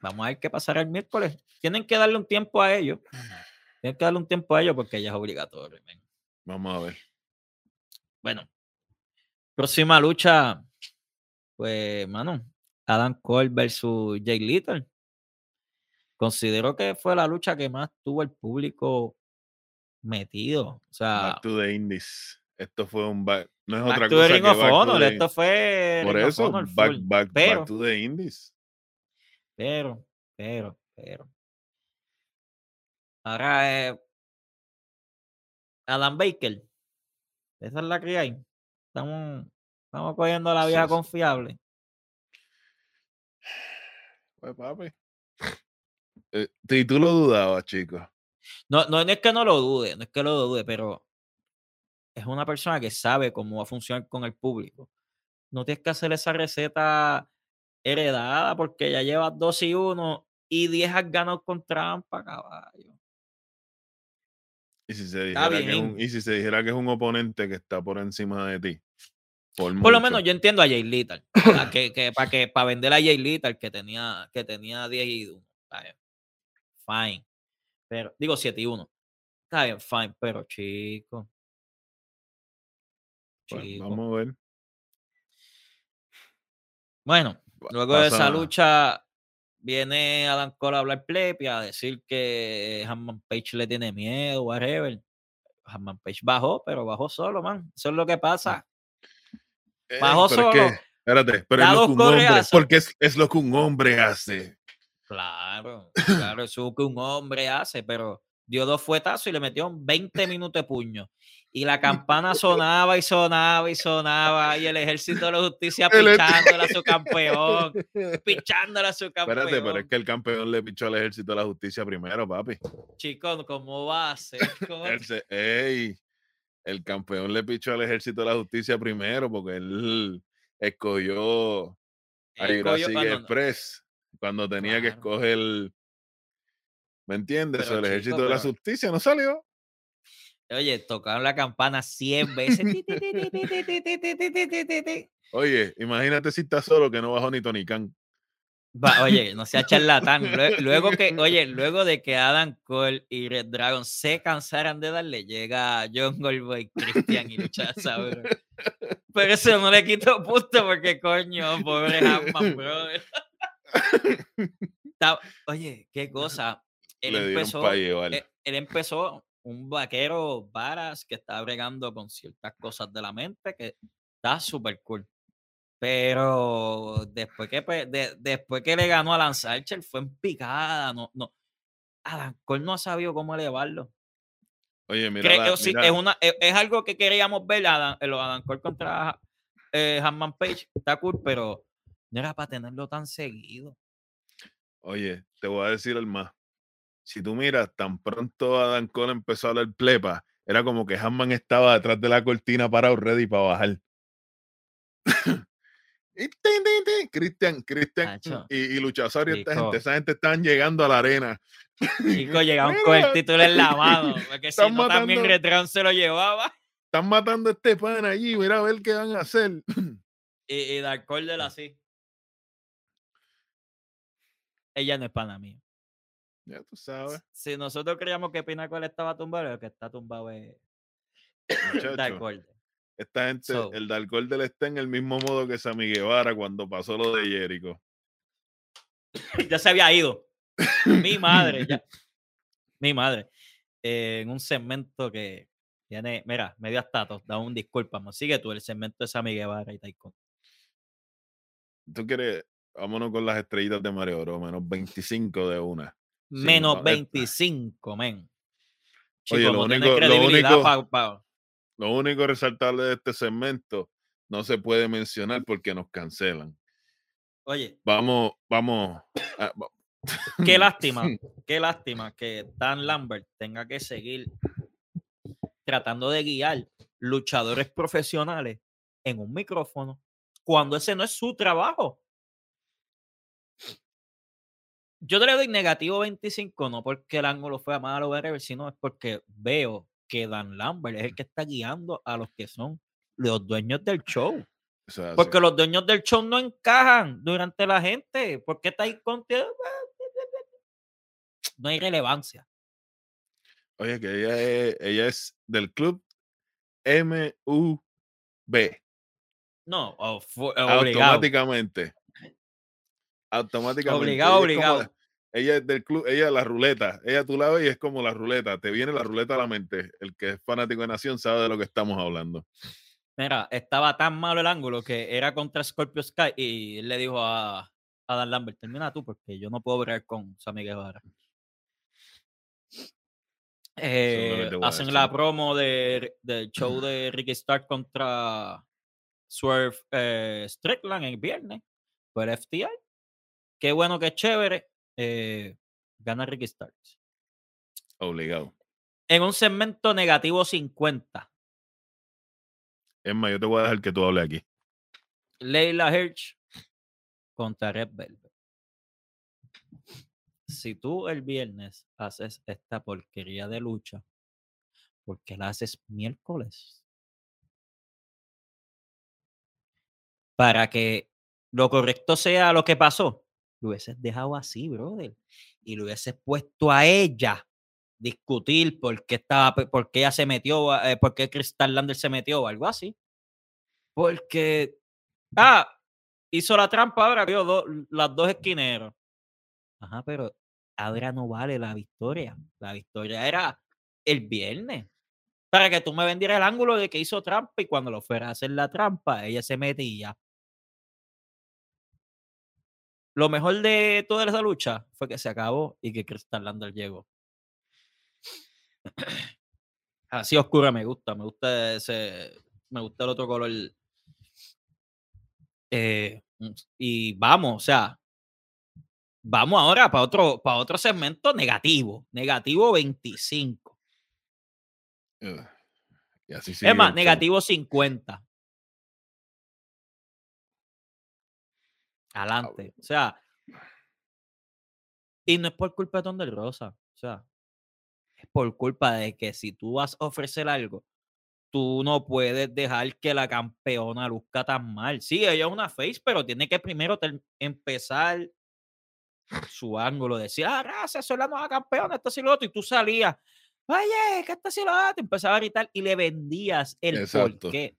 Vamos a ver qué pasará el miércoles. Tienen que darle un tiempo a ellos. Tienen que darle un tiempo a ellos porque ya es obligatorio. Vamos a ver. Bueno, próxima lucha, pues, mano, Adam Cole versus Jay Little. Considero que fue la lucha que más tuvo el público metido. O sea, Back to the Indies. Esto fue un back. No es back otra to the cosa Ring que of back to Honor, the- Esto fue Por Ring eso, back, back, Pero, back to the Indies. pero, pero, pero. Ahora Adam Baker. Esa es la que hay. Estamos, estamos cogiendo a la Sí, vieja sí. confiable. Pues papi. Eh, y tú lo dudabas, chicos. No, no, no es que no lo dude, no es que lo dude, pero es una persona que sabe cómo va a funcionar con el público. No tienes que hacer esa receta heredada porque ya llevas 2 y 1 y 10 has ganado con trampa, caballo. Y si, se dijera que es un, bien. y si se dijera que es un oponente que está por encima de ti. Por, Por lo menos yo entiendo a Jay Little. ¿verdad? que, que, para que para vender a Jay Little que tenía, que tenía 10 y 1. Está bien. Fine. Pero, digo 7 y 1. Está bien, fine. Pero chico. Pues, vamos a ver. Bueno, luego de esa lucha viene Adam Cole a hablar plepi, a decir que Hanman Page le tiene miedo, whatever. Hanman Page bajó, pero bajó solo, man. Eso es lo que pasa. Ey, Bajó pero es que- solo. espérate, pero es lo que un hombre, porque es, es lo que un hombre hace. Claro, claro, eso que un hombre hace, pero dio dos fuetazos y le metió 20 minutos de puño. Y la campana sonaba y sonaba y sonaba. Y el ejército de la justicia pichándole a su campeón. Pichándole a su campeón. Espérate, pero es que el campeón le pichó al ejército de la justicia primero, papi. Chico, ¿cómo va a ser? ¿Cómo- Él se- ey, el campeón le pichó al ejército de la justicia primero porque él escogió a Él cuando tenía que escoger, ¿me entiendes? El ejército de la justicia no salió. Oye, tocaron la campana 100 veces. Oye, imagínate si estás solo que no bajó ni Tony Khan. Va, oye, no sea charlatán. Luego, que, oye, luego de que Adam Cole y Red Dragon se cansaran de darle, llega John Goldboy, Christian y Lucha Pero eso no le quito punto porque coño, pobre Hammond, brother. Oye, qué cosa. Él empezó, eh, él empezó un vaquero varas que está bregando con ciertas cosas de la mente que está súper cool. Pero después que, de- después que le ganó a Lance Archer fue en picada. No, no. Adam Cole no ha sabido cómo elevarlo. Oye, mira, la- sí, mira, es, una, es, es algo que queríamos ver, Adam, los Adam Cole contra eh, Hanman Page. Está cool, pero no era para tenerlo tan seguido. oye, te voy a decir el más. Si tú miras, tan pronto Adam Cole empezó a hablar plepa, era como que Hanman estaba detrás de la cortina parado ready para bajar. Cristian, Cristian y, y Luchasario, esta chico. gente, esa gente estaban llegando a la arena. Chicos, llegaron con el título en la mano. Porque si están no, también matando- Red Dragon se lo llevaba. Están matando a este pan allí, mira a ver qué van a hacer. Y, y Dark Order así. Ella no es pana mío. ya tú sabes, Si nosotros creíamos que Pinnacle estaba tumbado, el que está tumbado es Dark. Order. Esta gente, So- el Dark Order está en el mismo modo que Sammy Guevara cuando pasó lo de Jericho. ya se había ido. Mi madre, ya. Mi madre. eh, en un segmento que tiene, mira, medio estatus, da un disculpa, sigue tú el segmento de Sammy Guevara y Taekwondo. ¿Tú quieres? Vámonos con las estrellitas de Mario Bros. Menos 25 de una. Menos no, esta- 25, men. Oye, Chico, lo único- lo único- pa- pa- Lo único resaltable de este segmento no se puede mencionar porque nos cancelan. Oye, Vamos, vamos. a- va- qué lástima, qué lástima que Dan Lambert tenga que seguir tratando de guiar luchadores profesionales en un micrófono cuando ese no es su trabajo. Yo te le doy negativo 25, no porque el ángulo fue malo sino es porque veo que Dan Lambert es el que está guiando a los que son los dueños del show. o sea, Porque los dueños del show no encajan durante la gente. ¿Por qué está ahí contigo? No hay relevancia. Oye, que ella es, ella es del club MUB. No, o fu- obligado. Automáticamente. Automáticamente. Obligado, Ella es como obligado. la- ella es del club, ella es la ruleta. Ella tú la ves y es como la ruleta. Te viene la ruleta a la mente. El que es fanático de Nación sabe de lo que estamos hablando. Mira, estaba tan malo el ángulo que era contra Scorpio Sky y él le dijo a, a Dan Lambert, termina tú porque yo no puedo bregar con Sammy Guevara. Eh, a hacen la promo de, del show de Ricky Stark contra Swerve eh, Strickland el viernes por FTI. Qué bueno, qué chévere. eh, gana Ricky Stark. Obligado. En un segmento negativo 50. Es más, yo te voy a dejar que tú hables aquí. Leila Hirsch contra Red Velvet. Si tú el viernes haces esta porquería de lucha, ¿por qué la haces miércoles? Para que lo correcto sea lo que pasó, lo hubieses dejado así, brother. Y lo hubieses puesto a ella discutir por qué estaba, por qué ella se metió, eh, por qué Crystal Lander se metió o algo así. Porque, ah, hizo la trampa ahora, vio las dos esquineros. Ajá, pero ahora no vale la victoria. La victoria era el viernes. Para que tú me vendieras el ángulo de que hizo trampa y cuando lo fuera a hacer la trampa, ella se metía. Lo mejor de toda esa lucha fue que se acabó y que Crystal Lander llegó. Así oscura me gusta, me gusta ese, me gusta el otro color. Eh, mm, y vamos, o sea, vamos ahora para otro, para otro segmento negativo, negativo 25. Ugh. Y así Es más, negativo 50. Adelante. O sea, y no es por culpa de Thunder Rosa. O sea, es por culpa de que si tú vas a ofrecer algo, tú no puedes dejar que la campeona luzca tan mal. Sí, ella es una face, pero tiene que primero empezar su ángulo, decir, ah, gracias, soy la nueva campeona, esto y lo otro, y tú salías, oye, que esto y lo otro, empezaba a gritar y le vendías el Exacto. porqué.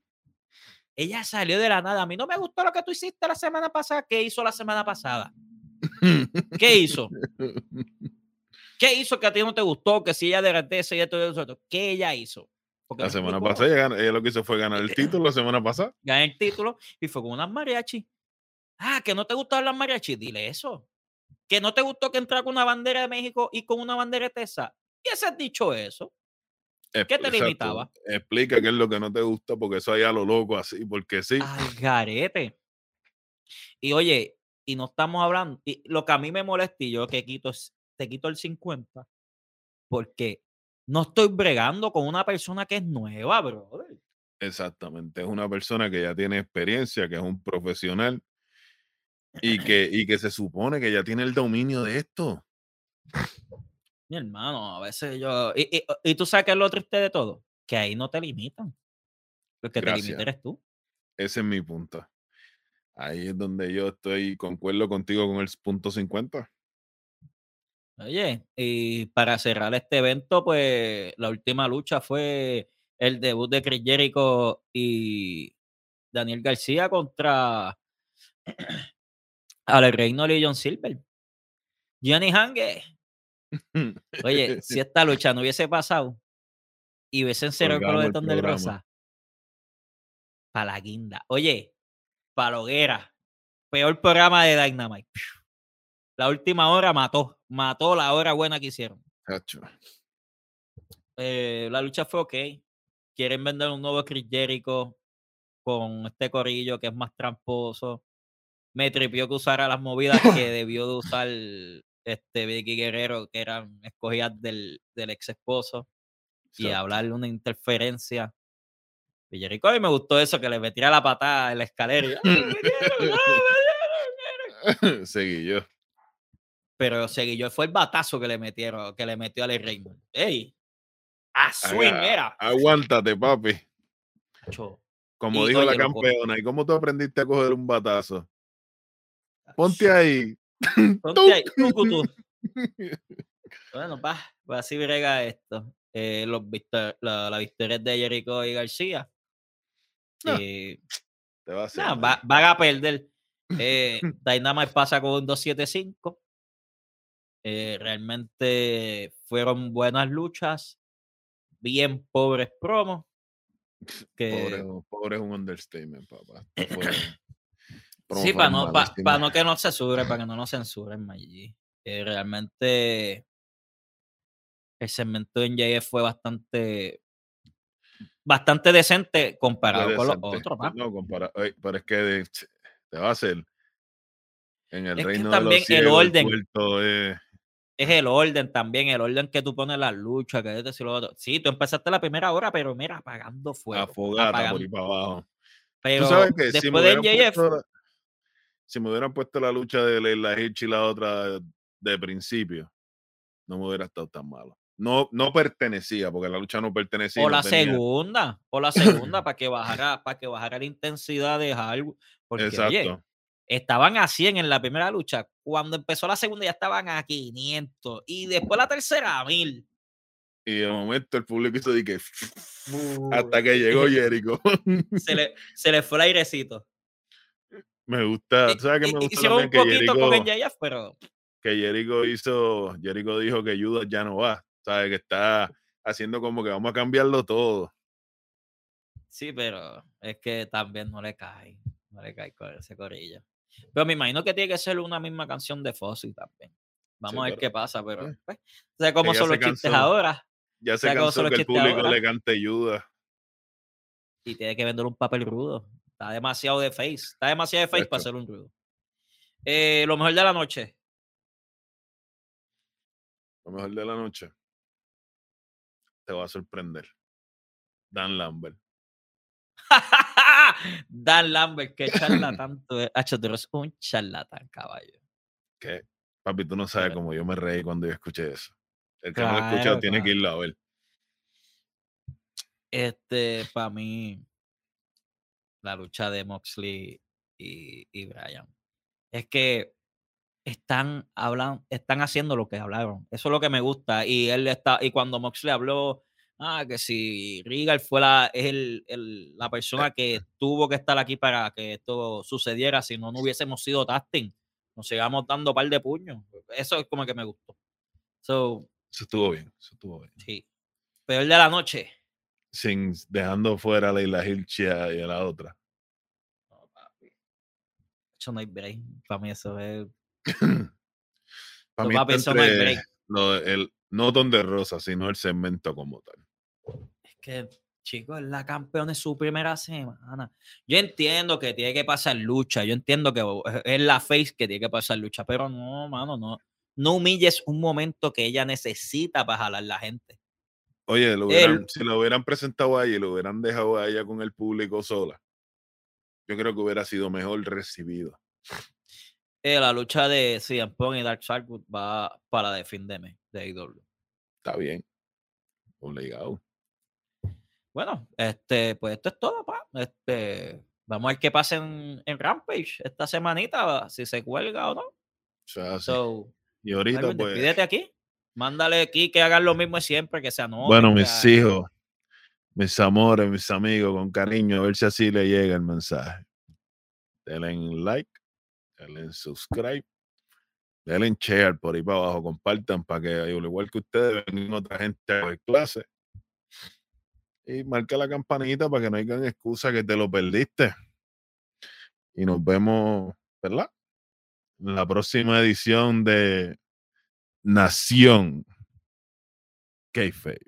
Ella salió de la nada. A mí no me gustó lo que tú hiciste la semana pasada. ¿Qué hizo la semana pasada? ¿Qué hizo? ¿Qué hizo que a ti no te gustó? Que si ella derretese y esto y eso. ¿Qué ella hizo? Porque La semana pasada ella, lo que hizo fue ganar el título la semana pasada. Gané el título y fue con unas mariachi. Ah, que no te gustaban las mariachi. Dile eso. Que no te gustó que entrara con una bandera de México y con una bandera de Texas. ¿Y ese has dicho eso? ¿Qué te Exacto. limitaba? Explica qué es lo que no te gusta, porque eso ahí a lo loco así, porque sí. Al garete. Y oye, y no estamos hablando, y lo que a mí me molesta y yo que quito te quito el 50, porque no estoy bregando con una persona que es nueva, brother. Exactamente. Es una persona que ya tiene experiencia, que es un profesional y que, y que se supone que ya tiene el dominio de esto. Mi hermano, a veces yo. Y, y- y tú sabes que es lo triste de todo, que ahí no te limitan. Lo que te limita eres tú. Ese es mi punto. Ahí es donde yo estoy, concuerdo contigo con el punto 50. Oye, y para cerrar este evento, pues la última lucha fue el debut de Chris Jericho y Daniel García contra Alex Reynolds y John Silver. Johnny Hange. Oye, si esta lucha no hubiese pasado y hubiesen de el Thunder programa. Rosa, para la guinda. Oye, para la hoguera. Peor programa de Dynamite. La última hora mató, mató la hora buena que hicieron. Eh, la lucha fue ok. Quieren vender un nuevo Chris Jericho con este corillo que es más tramposo. Me tripió que usara las movidas que debió de usar este Vicky Guerrero, que eran escogidas del, del ex esposo, y hablarle una interferencia. Y a mí me gustó eso, que le metiera la patada en la escalera. y, "Ay, me dieron, me dieron, me dieron". Seguí yo. Pero seguí fue el batazo que le metieron, que le metió a Alex Raymond. ¡Ey! ¡A swing era! Aguántate, papi. Como Y, dijo la oye, campeona, ¿y cómo tú aprendiste a coger un batazo? Ponte ahí. Ponte ahí, tucu, tú. Bueno, pa, pues así brega esto. Eh, los victor- la, la victoria es de Jericho y García. Ah, Eh, Te va a hacer nah, va- van a perder. Eh, Dynamite pasa con un 275. Eh, realmente fueron buenas luchas. Bien pobres promos. Que, Pobre, pobre es un understatement, papá. Sí, para no, pa- pa no que nos censuren, para que no nos censuren, Maggi. Eh, realmente el segmento en JF fue bastante bastante decente comparado con los otros. pa. No, compara- pero es que de- te va a hacer en el Es que reino de también los el ciegos, el orden. puerto es- es el orden también, el orden que tú pones la lucha, que lo otro. Sí, tú empezaste la primera hora, pero mira, apagando fuego. Afogata apagando. por ahí para abajo. Pero Tú sabes que si después de hubieran MJF, puesto, si me hubieran puesto la lucha de Leila Hitch y la otra de principio, no me hubiera estado tan malo. No, no pertenecía, porque la lucha no pertenecía. o no la tenía- segunda, o la segunda para que bajara, para que bajara la intensidad de algo. Porque, Exacto. oye, estaban a 100 en la primera lucha. Cuando empezó la segunda ya estaban a 500. Y después la tercera a 1000. Y de momento el público hizo de que hasta que llegó Jericho. Se le, se le fue el airecito. Me gusta, Y- ¿tú ¿sabes qué y- me gusta hicieron un? Que poquito con Jericho, MJF, pero que Jericho hizo, Jericho dijo que Judas ya no va, ¿sabes? Que está haciendo como que vamos a cambiarlo todo. sí, pero es que también no le cae. No le cae con ese corillo. Pero me imagino que tiene que ser una misma canción de Fossil también. Vamos a ver pero, qué pasa, pero eh, pues, o sea cómo son los chistes ahora. Ya se cansó que el público ahora. le cante Judas. y tiene que vender un papel rudo. Está demasiado de face. Está demasiado de face para hacer un rudo. Eh, lo mejor de la noche. Lo mejor de la noche. Te va a sorprender. Dan Lambert. Dan Lambert, qué charlatán. tú eres. Hacho, tú eres un charlatán, caballo. Que, papi, tú no sabes cómo yo me reí cuando yo escuché eso. El que no lo ha Claro, escuchado tiene que irlo a ver. Este, para mí, la lucha de Moxley y, y Bryan. Es que están hablando, están haciendo lo que hablaron. Eso es lo que me gusta. Y él está, y cuando Moxley habló, ah, que si Regal fue la, es el- el- la persona que tuvo que estar aquí para que esto sucediera, si no, no hubiésemos sido tasting. Nos sigamos dando par de puños. Eso es como que me gustó. So, Eso estuvo bien. Eso estuvo bien. sí. Peor de la noche. Sin, dejando fuera a Leila Hirsch y a, la otra. No, papi. Eso no hay break. Para mí eso es. Para mí papi, eso no hay break. lo el, no Don de Rosa, sino el segmento como tal. Es que, chicos, la campeona es su primera semana. Yo entiendo que tiene que pasar lucha. Yo entiendo que es- es la face que tiene que pasar lucha. Pero no, mano, no. No humilles un momento que ella necesita para jalar la gente. Oye, lo hubieran- El- si lo hubieran presentado a ella y lo hubieran dejado a ella con el público sola, yo creo que hubiera sido mejor recibido. Eh, la lucha de CM Punk y Dark Side va para defenderme de AEW. Está bien. Obligado. Bueno, este, pues esto es todo, pa. Este, vamos a ver qué pasa en, en Rampage esta semanita, si se cuelga o no. O sea, y ahorita, pues. despídete aquí. Mándale aquí que hagan lo mismo de siempre, que se anoten. Bueno, mis hijos, mis amores, mis amigos, con cariño, a ver si así le llega el mensaje. Denle en like, denle en subscribe, denle en share por ahí para abajo, compartan para que, al igual que ustedes, vengan otra gente a ver clase. Y marca la campanita para que no hayan excusa que te lo perdiste. Y nos vemos, ¿verdad? En la próxima edición de Nación Kayfabe.